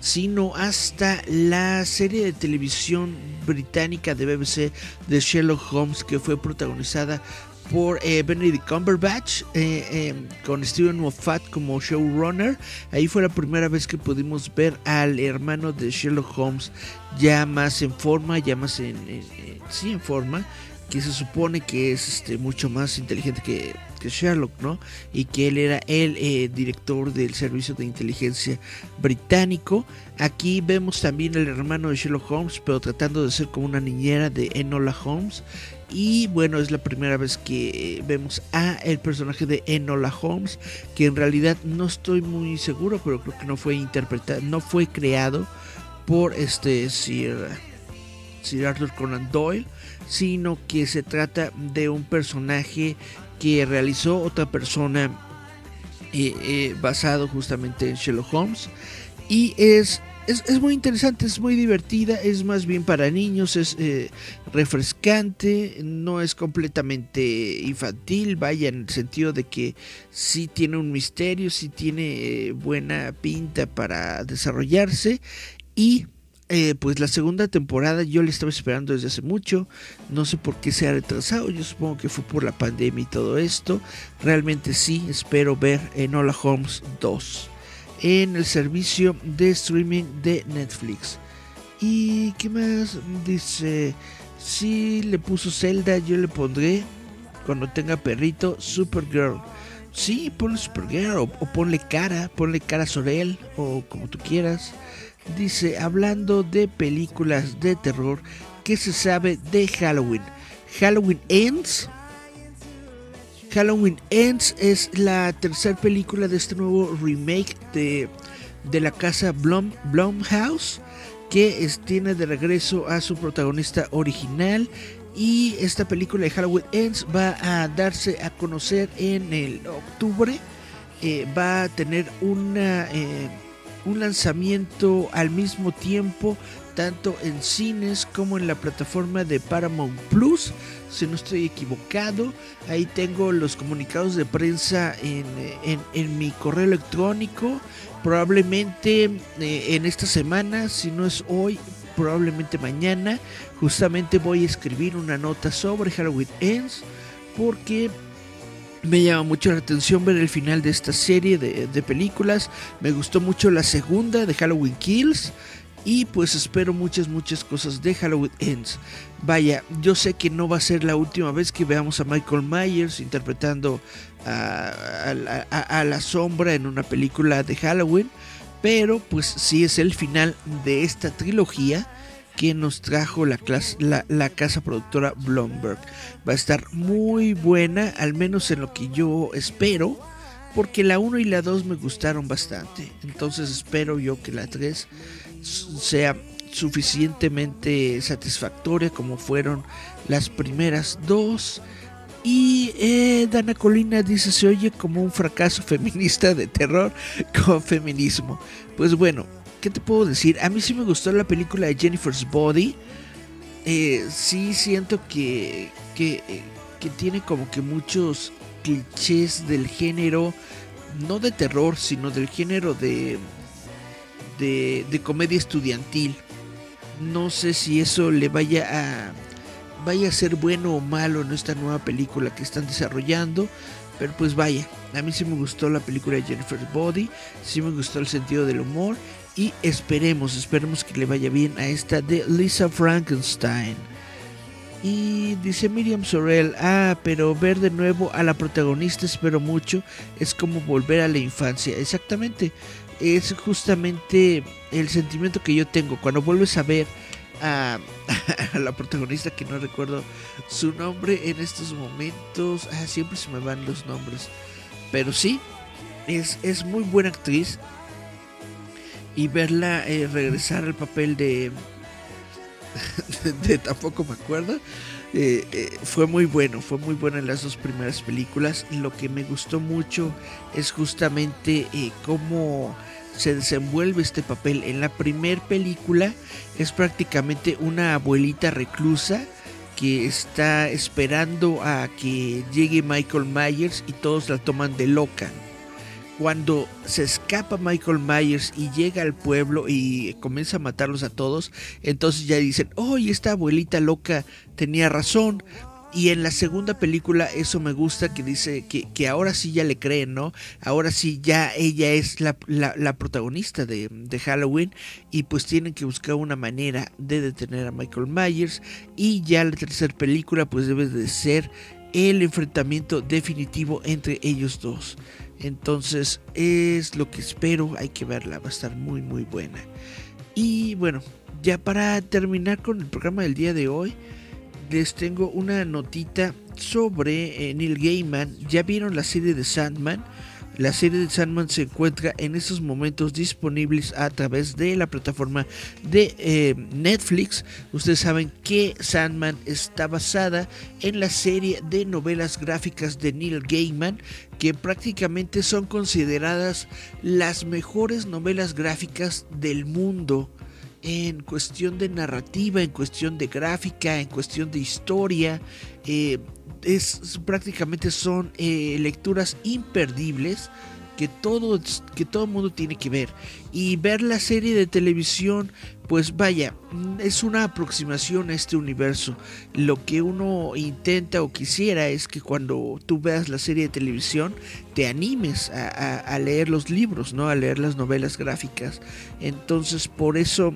sino hasta la serie de televisión británica de BBC de Sherlock Holmes que fue protagonizada por eh, Benedict Cumberbatch eh, em, con Steven Moffat como showrunner. Ahí fue la primera vez que pudimos ver al hermano de Sherlock Holmes ya más en forma, ya más en, sí en forma, que se supone que es este, mucho más inteligente que que Sherlock, ¿no? Y que él era el eh, director del servicio de inteligencia británico. Aquí vemos también el hermano de Sherlock Holmes, pero tratando de ser como una niñera de Enola Holmes. Y bueno, es la primera vez que vemos a el personaje de Enola Holmes, que en realidad no estoy muy seguro, pero creo que no fue interpretado, no fue creado por este Sir, Sir Arthur Conan Doyle, sino que se trata de un personaje que realizó otra persona eh, eh, basado justamente en Sherlock Holmes. Y es, es, muy interesante, es muy divertida, es más bien para niños, es eh, refrescante, no es completamente infantil, vaya en el sentido de que sí tiene un misterio, sí tiene buena pinta para desarrollarse y eh, pues la segunda temporada yo la estaba esperando desde hace mucho. No sé por qué se ha retrasado. Yo supongo que fue por la pandemia y todo esto. Realmente sí, espero ver Enola Holmes 2 en el servicio de streaming de Netflix. ¿Y qué más? Dice, si le puso Zelda, yo le pondré, cuando tenga perrito, Supergirl. Sí, ponle Supergirl o, o ponle cara, ponle cara Sorel o como tú quieras. Dice, hablando de películas de terror, ¿qué se sabe de Halloween? Halloween Ends. Halloween Ends es la tercera película de este nuevo remake de, de la casa Blum, Blumhouse que es, tiene de regreso a su protagonista original y esta película de Halloween Ends va a darse a conocer en el octubre. Eh, va a tener una, eh, un lanzamiento al mismo tiempo, tanto en cines como en la plataforma de Paramount Plus. Si no estoy equivocado, ahí tengo los comunicados de prensa en, en, mi correo electrónico. Probablemente eh, en esta semana, si no es hoy, probablemente mañana, justamente voy a escribir una nota sobre Halloween Ends porque me llama mucho la atención ver el final de esta serie de, de, películas. Me gustó mucho la segunda de Halloween Kills. Y pues espero muchas, muchas cosas de Halloween Ends. Vaya, yo sé que no va a ser la última vez que veamos a Michael Myers interpretando a, la sombra en una película de Halloween. Pero pues sí es el final de esta trilogía que nos trajo la, la, casa productora Blomberg. Va a estar muy buena, al menos en lo que yo espero, porque la 1 y la 2 me gustaron bastante. Entonces espero yo que la 3 sea suficientemente satisfactoria como fueron las primeras dos. Y eh, Dana Colina dice, se oye como un fracaso feminista de terror con feminismo. Pues bueno, ¿qué te puedo decir? A mí sí me gustó la película de Jennifer's Body. Eh, sí siento que, que, que tiene como que muchos clichés del género, no de terror, sino del género de, de, comedia estudiantil. No sé si eso le vaya a vaya a ser bueno o malo en esta nueva película que están desarrollando. Pero pues vaya, a mí sí me gustó la película de Jennifer's Body, sí me gustó el sentido del humor y esperemos, esperemos que le vaya bien a esta de Lisa Frankenstein. Y dice Miriam Sorel, ah, pero ver de nuevo a la protagonista espero mucho, es como volver a la infancia. Exactamente, es justamente el sentimiento que yo tengo cuando vuelves a ver a, la protagonista que no recuerdo su nombre en estos momentos. Ah, siempre se me van los nombres. Pero sí, es, es muy buena actriz. Y verla eh, regresar al papel de, de, tampoco me acuerdo. Eh, eh, fue muy bueno, fue muy bueno en las dos primeras películas. Lo que me gustó mucho es justamente eh, cómo se desenvuelve este papel. En la primer película es prácticamente una abuelita reclusa que está esperando a que llegue Michael Myers y todos la toman de loca. Cuando se escapa Michael Myers y llega al pueblo y comienza a matarlos a todos, entonces ya dicen, oh, esta abuelita loca tenía razón, y en la segunda película eso me gusta que dice que, ahora sí ya le creen, ¿no? Ahora sí ya ella es la, protagonista de, de, Halloween y pues tienen que buscar una manera de detener a Michael Myers y ya la tercera película pues debe de ser el enfrentamiento definitivo entre ellos dos. Entonces es lo que espero, hay que verla, va a estar muy muy buena. Y bueno, ya para terminar con el programa del día de hoy, les tengo una notita sobre eh, Neil Gaiman. ¿Ya vieron la serie de Sandman? La serie de Sandman se encuentra en estos momentos disponibles a través de la plataforma de eh, Netflix. Ustedes saben que Sandman está basada en la serie de novelas gráficas de Neil Gaiman, que prácticamente son consideradas las mejores novelas gráficas del mundo en cuestión de narrativa, en cuestión de gráfica, en cuestión de historia. Eh, es, prácticamente son eh, lecturas imperdibles que todo, que todo mundo tiene que ver. Y ver la serie de televisión, pues vaya, es una aproximación a este universo. Lo que uno intenta o quisiera es que cuando tú veas la serie de televisión, te animes a, a, leer los libros, ¿no? A leer las novelas gráficas. Entonces, por eso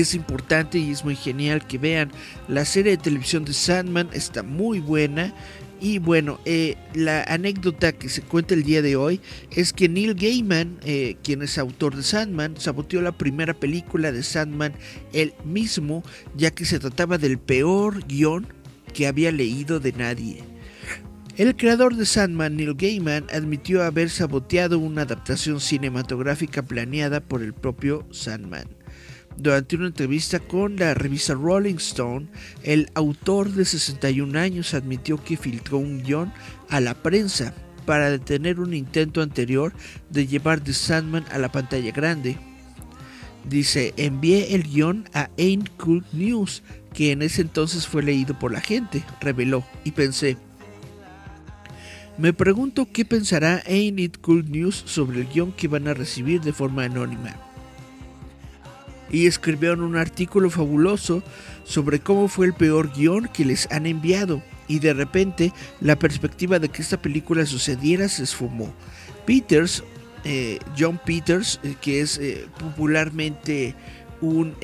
es importante y es muy genial que vean la serie de televisión de Sandman, está muy buena. Y bueno, eh, la anécdota que se cuenta el día de hoy es que Neil Gaiman, eh, quien es autor de Sandman, saboteó la primera película de Sandman él mismo, ya que se trataba del peor guion que había leído de nadie. El creador de Sandman, Neil Gaiman, admitió haber saboteado una adaptación cinematográfica planeada por el propio Sandman. Durante una entrevista con la revista Rolling Stone, el autor de 61 años admitió que filtró un guion a la prensa para detener un intento anterior de llevar The Sandman a la pantalla grande. Dice, envié el guion a Ain't Cool News, que en ese entonces fue leído por la gente, reveló, y pensé, me pregunto qué pensará Ain't It Cool News sobre el guion que van a recibir de forma anónima y escribieron un artículo fabuloso sobre cómo fue el peor guion que les han enviado y de repente la perspectiva de que esta película sucediera se esfumó. Peters, eh, John Peters, eh, que es eh, popularmente un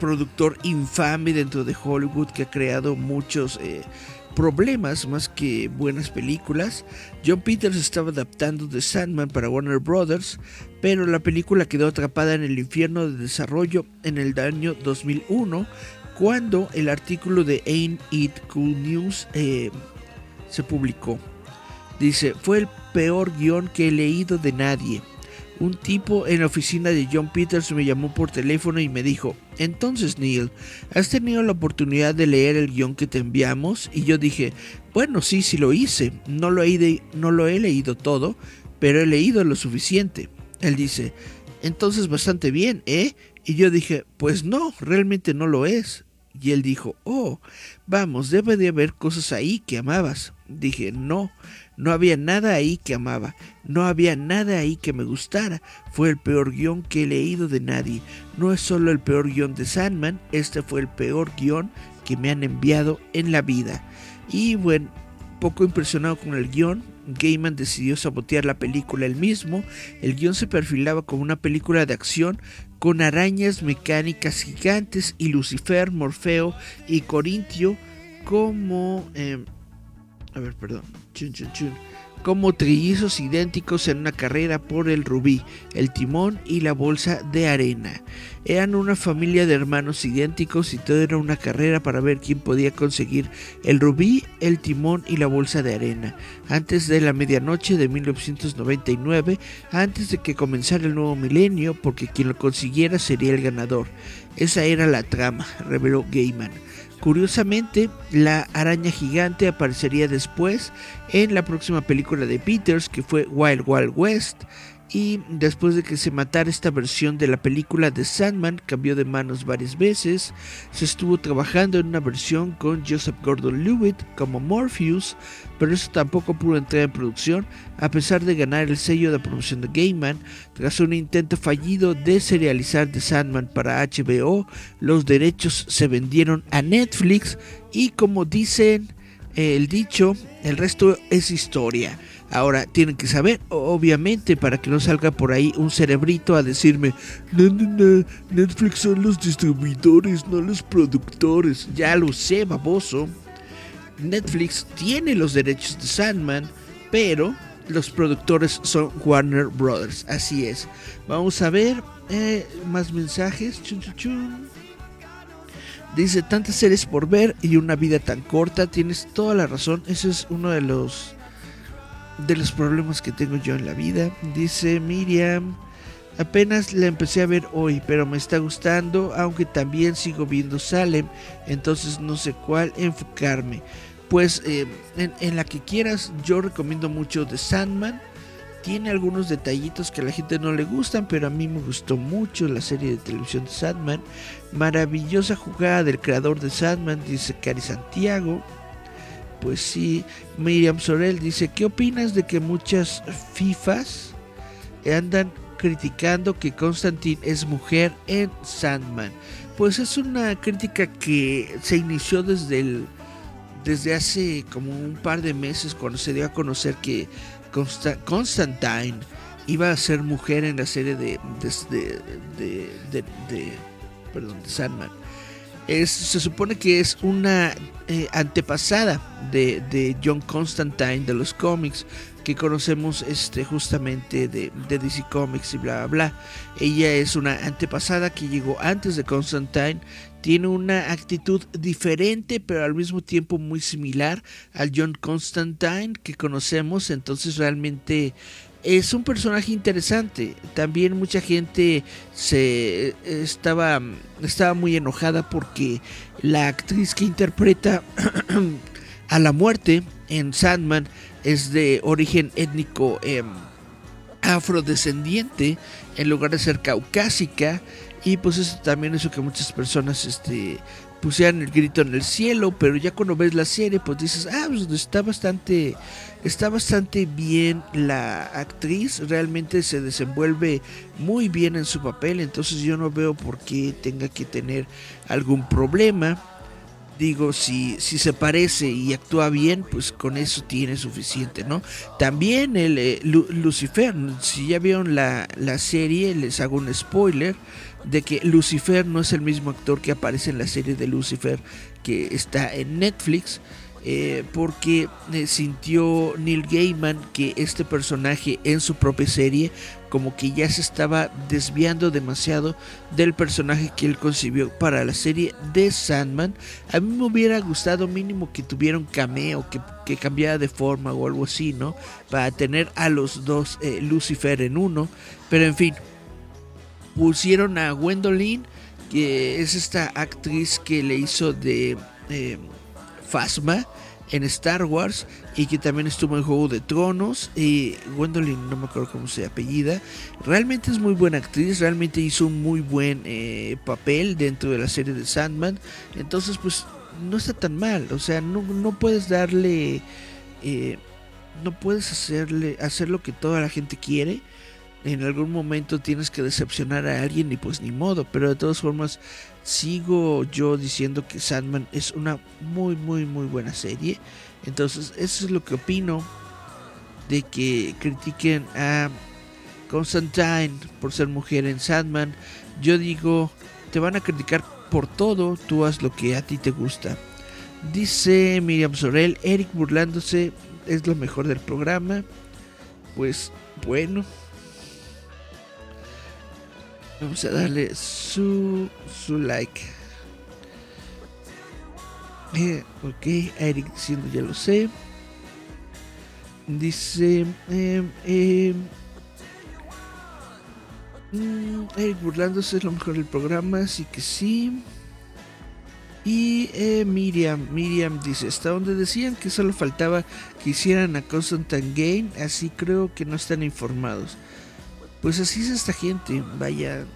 productor infame dentro de Hollywood que ha creado muchos problemas más que buenas películas. John Peters estaba adaptando The Sandman para Warner Brothers, pero la película quedó atrapada en el infierno de desarrollo en el año 2001, cuando el artículo de Ain't It Cool News eh, se publicó. Dice, fue el peor guion que he leído de nadie. Un tipo en la oficina de John Peters me llamó por teléfono y me dijo, entonces Neil, ¿has tenido la oportunidad de leer el guion que te enviamos? Y yo dije, bueno, sí, sí lo hice, no lo he, no lo he leído todo, pero he leído lo suficiente. Él dice, entonces bastante bien, ¿eh? Y yo dije, pues no, realmente no lo es. Y él dijo, oh, vamos, debe de haber cosas ahí que amabas. Dije, no, no había nada ahí que amaba, no había nada ahí que me gustara. Fue el peor guion que he leído de nadie. No es solo el peor guion de Sandman, este fue el peor guion que me han enviado en la vida. Y bueno, poco impresionado con el guion, Gaiman decidió sabotear la película él mismo. El guion se perfilaba como una película de acción con arañas mecánicas gigantes y Lucifer, Morfeo y Corintio como... Eh, a ver, perdón. Chun, chun, chun. Como trillizos idénticos en una carrera por el rubí, el timón y la bolsa de arena. Eran una familia de hermanos idénticos y todo era una carrera para ver quién podía conseguir el rubí, el timón y la bolsa de arena. Antes de la medianoche de 1999, antes de que comenzara el nuevo milenio, porque quien lo consiguiera sería el ganador. Esa era la trama, reveló Gaiman. Curiosamente, la araña gigante aparecería después en la próxima película de Peters, que fue Wild Wild West, y después de que se matara esta versión de la película de Sandman, cambió de manos varias veces. Se estuvo trabajando en una versión con Joseph Gordon-Levitt como Morpheus, pero eso tampoco pudo entrar en producción a pesar de ganar el sello de promoción de Gaiman. Tras un intento fallido de serializar The Sandman para HBO, los derechos se vendieron a Netflix y como dicen el dicho, el resto es historia. Ahora tienen que saber, obviamente, para que no salga por ahí un cerebrito a decirme, no, no, no, Netflix son los distribuidores, no los productores. Ya lo sé, baboso. Netflix tiene los derechos de Sandman, pero los productores son Warner Brothers. Así es. Vamos a ver eh, más mensajes. Chun, chun, chun. Dice, tantas series por ver y una vida tan corta. Tienes toda la razón. Ese es uno de los de los problemas que tengo yo en la vida. Dice Miriam, apenas la empecé a ver hoy, pero me está gustando, aunque también sigo viendo Salem, entonces no sé cuál enfocarme. Pues eh, en, la que quieras, yo recomiendo mucho The Sandman. Tiene algunos detallitos que a la gente no le gustan, pero a mí me gustó mucho la serie de televisión de Sandman. Maravillosa jugada del creador de Sandman, dice Cari Santiago pues sí, Miriam Sorel dice, ¿qué opinas de que muchas FIFAs andan criticando que Constantine es mujer en Sandman? Pues es una crítica que se inició desde el desde hace como un par de meses cuando se dio a conocer que Constantine iba a ser mujer en la serie de, de, de, perdón, de Sandman. Se supone que es una eh, antepasada de, de, John Constantine de los cómics que conocemos este, justamente de, de, DC Comics y bla bla bla. Ella es una antepasada que llegó antes de Constantine. Tiene una actitud diferente, pero al mismo tiempo muy similar al John Constantine que conocemos. Entonces realmente es un personaje interesante. También mucha gente se estaba, estaba muy enojada porque la actriz que interpreta a la muerte en Sandman es de origen étnico eh, afrodescendiente en lugar de ser caucásica y pues eso también lo que muchas personas este pusieran el grito en el cielo, pero ya cuando ves la serie pues dices, ah, pues está bastante está bastante bien la actriz, realmente se desenvuelve muy bien en su papel, entonces yo no veo por qué tenga que tener algún problema. Digo, si, si se parece y actúa bien, pues con eso tiene suficiente, ¿no? También el eh, Lucifer, si ya vieron la, la serie, les hago un spoiler de que Lucifer no es el mismo actor que aparece en la serie de Lucifer que está en Netflix. Eh, porque eh, sintió Neil Gaiman que este personaje en su propia serie como que ya se estaba desviando demasiado del personaje que él concibió para la serie de Sandman. A mí me hubiera gustado mínimo que tuviera un cameo, que, que cambiara de forma o algo así, ¿no? Para tener a los dos eh, Lucifer en uno. Pero en fin, pusieron a Gwendolyn, que es esta actriz que le hizo de... Fasma en Star Wars y que también estuvo en Juego de Tronos. Y Gwendolyn, no me acuerdo cómo se apellida. Realmente es muy buena actriz, realmente hizo un muy buen eh, papel dentro de la serie de Sandman. Entonces, pues no está tan mal. O sea, no, no puedes darle. Eh, no puedes hacerle hacer lo que toda la gente quiere en algún momento tienes que decepcionar a alguien y pues ni modo, pero de todas formas sigo yo diciendo que Sandman es una muy muy muy buena serie. Entonces eso es lo que opino de que critiquen a Constantine por ser mujer en Sandman. Yo digo, te van a criticar por todo, tú haz lo que a ti te gusta. Dice Miriam Sorel, Eric burlándose es lo mejor del programa. Pues bueno, Vamos a darle su, su like. Eh, ok, Eric diciendo ya lo sé. Dice eh, eh, Eric burlándose es lo mejor del programa, así que sí. Y eh, Miriam, Miriam dice, hasta donde decían que solo faltaba que hicieran a Constantine Game, así creo que no están informados. Pues así es esta gente, vaya.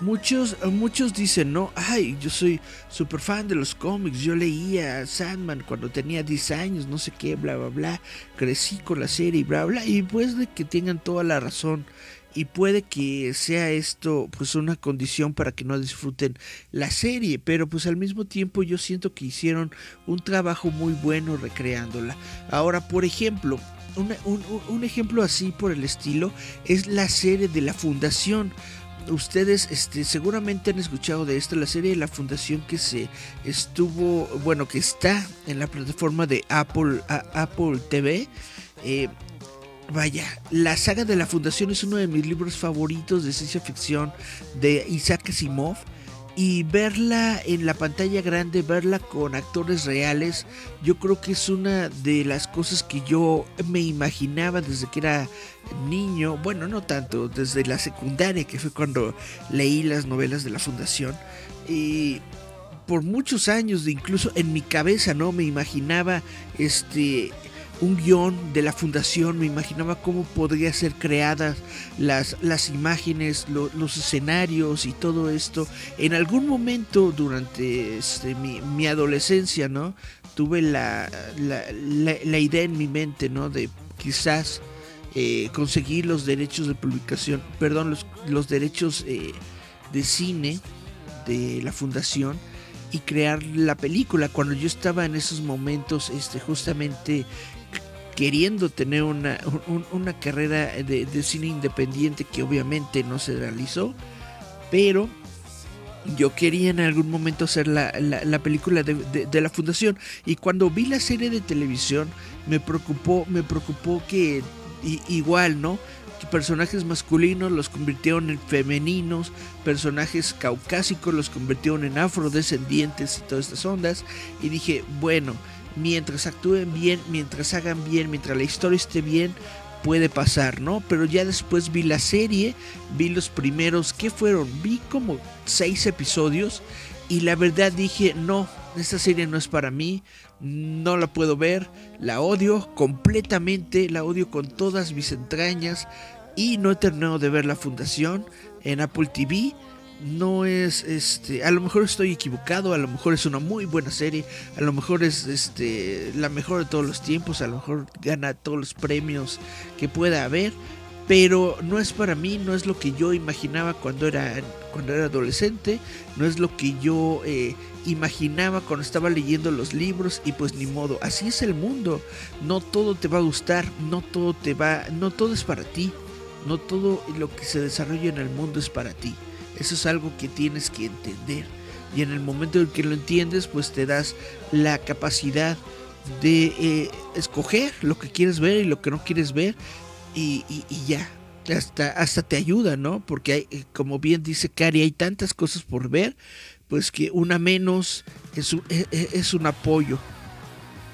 Muchos, muchos dicen, no, ay, yo soy súper fan de los cómics, yo leía Sandman cuando tenía 10 años, no sé qué, bla, bla, bla, crecí con la serie, bla, bla, y pues de que tengan toda la razón. Y puede que sea esto pues una condición para que no disfruten la serie, pero pues al mismo tiempo yo siento que hicieron un trabajo muy bueno recreándola. Ahora, por ejemplo, un, ejemplo así por el estilo es la serie de la Fundación ustedes este, seguramente han escuchado de esta, la serie de la fundación que se estuvo, bueno, que está en la plataforma de Apple, Apple TV. Eh, vaya, la saga de la fundación es uno de mis libros favoritos de ciencia ficción de Isaac Asimov y verla en la pantalla grande, verla con actores reales, yo creo que es una de las cosas que yo me imaginaba desde que era niño, bueno, no tanto, desde la secundaria, que fue cuando leí las novelas de la Fundación. Y por muchos años, incluso en mi cabeza, ¿no? Me imaginaba este un guion de la fundación, me imaginaba cómo podría ser creadas las, las imágenes, los escenarios y todo esto. En algún momento durante este, mi, adolescencia, ¿no? Tuve la, la, idea en mi mente, ¿no? De quizás eh, conseguir los derechos de publicación, perdón, los, los derechos eh, de cine de la fundación y crear la película cuando yo estaba en esos momentos este justamente queriendo tener una, una carrera de, cine independiente que obviamente no se realizó, pero yo quería en algún momento hacer la, película de, de, la fundación y cuando vi la serie de televisión me preocupó me preocupó que igual no personajes masculinos los convirtieron en femeninos, personajes caucásicos los convirtieron en afrodescendientes y todas estas ondas. Y dije, bueno, mientras actúen bien, mientras hagan bien, mientras la historia esté bien, puede pasar, ¿no? Pero ya después vi la serie, vi los primeros, ¿qué fueron? Vi como seis episodios y la verdad dije, no, esta serie no es para mí, no la puedo ver, la odio completamente, la odio con todas mis entrañas y no he terminado de ver la fundación en Apple TV. No es este, a lo mejor estoy equivocado, a lo mejor es una muy buena serie, a lo mejor es este la mejor de todos los tiempos, a lo mejor gana todos los premios que pueda haber, pero no es para mí, no es lo que yo imaginaba cuando era, cuando era adolescente, no es lo que yo eh, imaginaba cuando estaba leyendo los libros y pues ni modo, así es el mundo, no todo te va a gustar, no todo te va, no todo es para ti, no todo lo que se desarrolla en el mundo es para ti, eso es algo que tienes que entender y en el momento en que lo entiendes pues te das la capacidad de eh, escoger lo que quieres ver y lo que no quieres ver y, ya. Hasta, hasta te ayuda, ¿no? Porque hay, eh, como bien dice Cari, hay tantas cosas por ver, pues que una menos es un, e, e, es un apoyo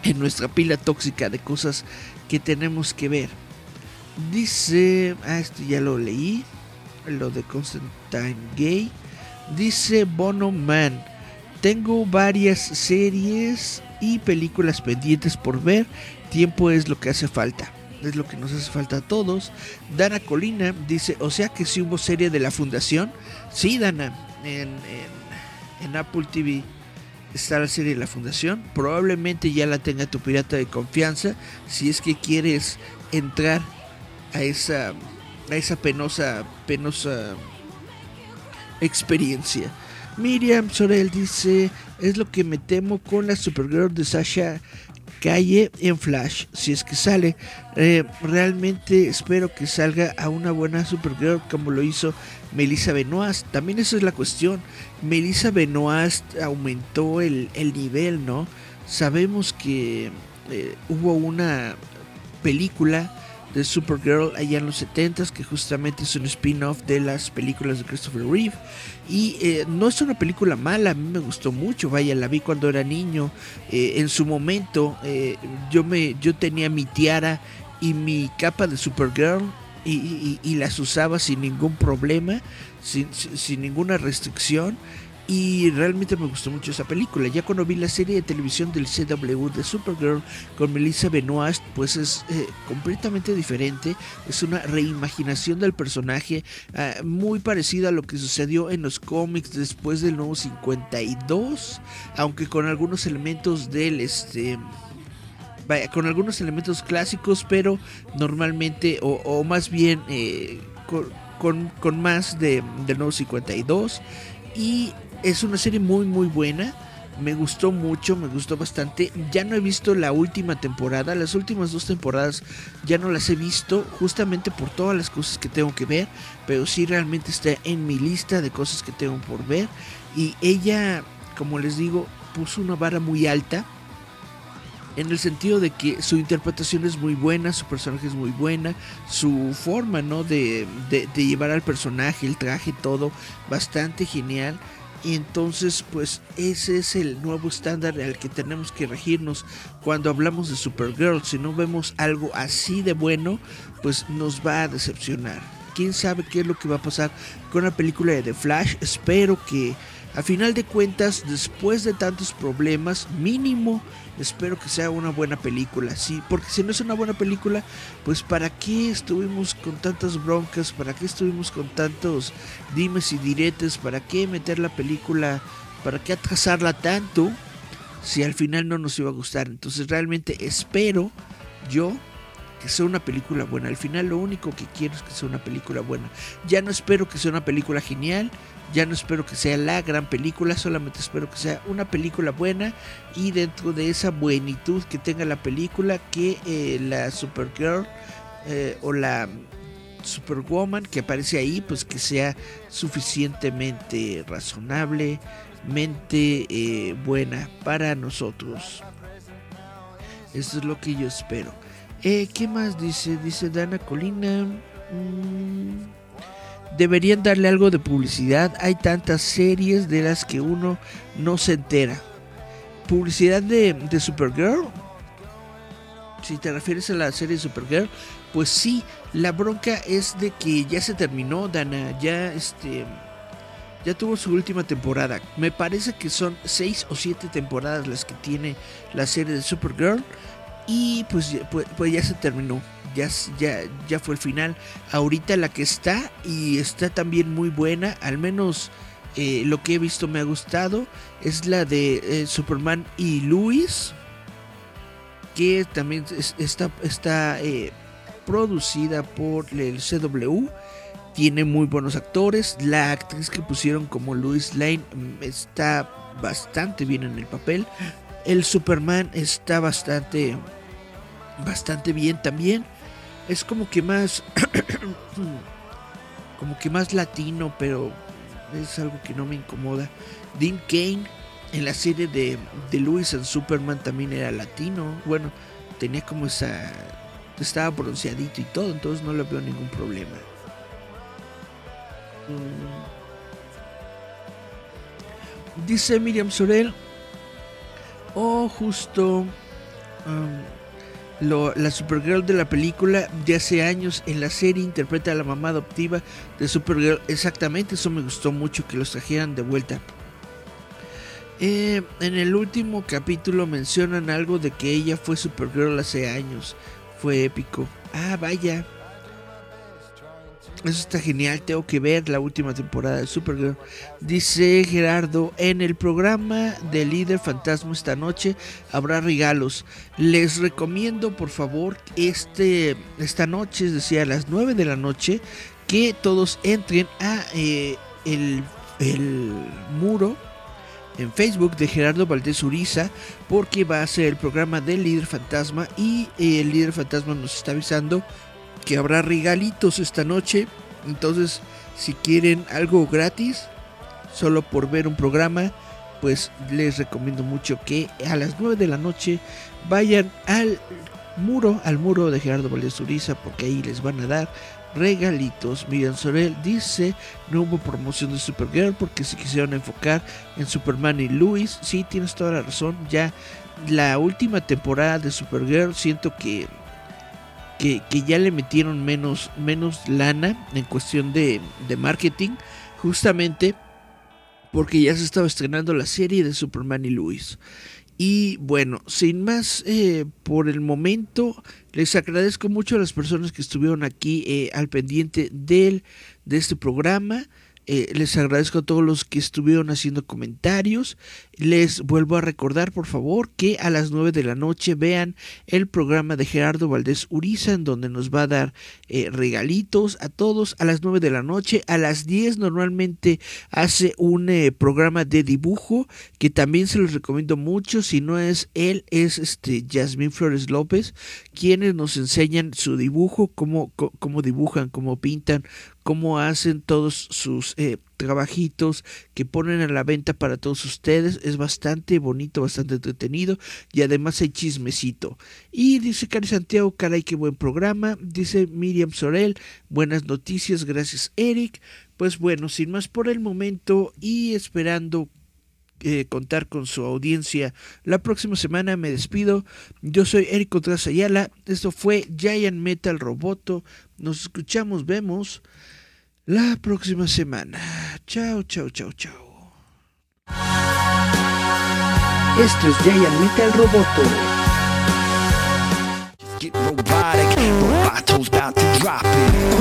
en nuestra pila tóxica de cosas que tenemos que ver. Dice, ah, esto ya lo leí, lo de Constantine Gay. Dice Bono Man, tengo varias series y películas pendientes por ver, tiempo es lo que hace falta es lo que nos hace falta a todos. Dana Colina dice, o sea que si hubo serie de la fundación. Sí, Dana, en, en, Apple TV está la serie de la fundación. Probablemente ya la tenga tu pirata de confianza. Si es que quieres entrar a esa, a esa penosa, penosa experiencia. Miriam Sorel dice, es lo que me temo con la Supergirl de Sasha calle en Flash, si es que sale. Eh, realmente espero que salga a una buena Supergirl como lo hizo Melissa Benoist. También esa es la cuestión. Melissa Benoist aumentó el, nivel, ¿no? Sabemos que eh, hubo una película de Supergirl allá en los 70s, que justamente es un spin-off de las películas de Christopher Reeve. Y eh, no es una película mala, a mí me gustó mucho, vaya, la vi cuando era niño. Eh, en su momento eh, yo, me, yo tenía mi tiara y mi capa de Supergirl y, las usaba sin ningún problema, sin, sin ninguna restricción. Y realmente me gustó mucho esa película. Ya cuando vi la serie de televisión del CW de Supergirl con Melissa Benoist, pues es eh, completamente diferente. Es una reimaginación del personaje ah, muy parecida a lo que sucedió en los cómics después del nuevo 52, aunque con algunos elementos del este con algunos elementos clásicos, pero normalmente, o, más bien eh, con, con, más de, del nuevo 52. Y es una serie muy muy buena. Me gustó mucho, me gustó bastante. Ya no he visto la última temporada. Las últimas dos temporadas ya no las he visto. Justamente por todas las cosas que tengo que ver. Pero sí realmente está en mi lista de cosas que tengo por ver. Y ella, como les digo, puso una vara muy alta en el sentido de que su interpretación es muy buena, su personaje es muy buena, su forma ¿no? de, de, de, llevar al personaje, el traje, todo, bastante genial. Y entonces, pues ese es el nuevo estándar al que tenemos que regirnos cuando hablamos de Supergirl. Si no vemos algo así de bueno, pues nos va a decepcionar. Quién sabe qué es lo que va a pasar con la película de The Flash. Espero que a final de cuentas, después de tantos problemas, mínimo espero que sea una buena película, sí, porque si no es una buena película, pues para qué estuvimos con tantas broncas, para qué estuvimos con tantos dimes y diretes, para qué meter la película, para qué atrasarla tanto, si al final no nos iba a gustar. Entonces realmente espero yo que sea una película buena. Al final lo único que quiero es que sea una película buena. Ya no espero que sea una película genial, ya no espero que sea la gran película, solamente espero que sea una película buena y dentro de esa buenitud que tenga la película, que eh, la Supergirl eh, o la Superwoman que aparece ahí, pues que sea suficientemente razonablemente eh, buena para nosotros. Eso es lo que yo espero. Eh, ¿Qué más dice? Dice Dana Colina. Mm, deberían darle algo de publicidad. Hay tantas series de las que uno no se entera. Publicidad de, de Supergirl. Si te refieres a la serie Supergirl, pues sí, la bronca es de que ya se terminó, Dana. Ya este. Ya tuvo su última temporada. Me parece que son seis o siete temporadas las que tiene la serie de Supergirl. Y pues, pues, pues, ya se terminó. Ya, ya, ya fue el final. Ahorita la que está y está también muy buena. Al menos eh, lo que he visto me ha gustado. Es la de eh, Superman y Luis. Que también está, está eh, producida por el CW. Tiene muy buenos actores. La actriz que pusieron como Luis Lane mm, está bastante bien en el papel. El Superman está bastante bastante bien también. Es como que más como que más latino, pero es algo que no me incomoda. Dean Kane en la serie de, de Lewis and Superman también era latino. Bueno, tenía como esa estaba bronceadito y todo, entonces no le veo ningún problema. Mm. Dice Miriam Sorel, oh justo la Supergirl de la película de hace años en la serie interpreta a la mamá adoptiva de Supergirl. Exactamente, eso me gustó mucho que los trajeran de vuelta. Eh, en el último capítulo mencionan algo de que ella fue Supergirl hace años. Fue épico. Ah, vaya. Eso está genial, tengo que ver la última temporada de Supergirl. Dice Gerardo, en el programa de Líder Fantasma esta noche habrá regalos. Les recomiendo por favor este, esta noche, es decir, a las 9 de la noche, que todos entren a eh, el, muro en Facebook de Gerardo Valdés Uriza porque va a ser el programa del líder fantasma y eh, el líder fantasma nos está avisando que habrá regalitos esta noche. Entonces, si quieren algo gratis, solo por ver un programa, pues les recomiendo mucho que a las 9 de la noche vayan al muro, al muro de Gerardo Valdez Uriza, porque ahí les van a dar regalitos. Miriam Sorel dice, no hubo promoción de Supergirl porque se quisieron enfocar en Superman y Luis. Sí, tienes toda la razón. Ya la última temporada de Supergirl siento que que, ya le metieron menos, menos lana en cuestión de, marketing, justamente porque ya se estaba estrenando la serie de Superman y Luis. Y bueno, sin más eh, por el momento, les agradezco mucho a las personas que estuvieron aquí eh, al pendiente del, de este programa. Eh, les agradezco a todos los que estuvieron haciendo comentarios. Les vuelvo a recordar, por favor, que a las 9 de la noche vean el programa de Gerardo Valdés Uriza, en donde nos va a dar eh, regalitos a todos a las 9 de la noche. A las 10 normalmente hace un eh, programa de dibujo que también se los recomiendo mucho. Si no es él, es este Yasmín Flores López, quienes nos enseñan su dibujo, cómo, cómo dibujan, cómo pintan, cómo hacen todos sus eh, trabajitos que ponen a la venta para todos ustedes. Es bastante bonito, bastante entretenido y además hay chismecito. Y dice Cari Santiago, caray, qué buen programa. Dice Miriam Sorel, buenas noticias, gracias Eric. Pues bueno, sin más por el momento y esperando eh, contar con su audiencia la próxima semana. Me despido. Yo soy Eric Contreras Ayala. Esto fue Giant Metal Roboto. Nos escuchamos, vemos la próxima semana. Chao, chao, chao, chao. Esto es Giant Metal Roboto. Get robotic, about to drop it.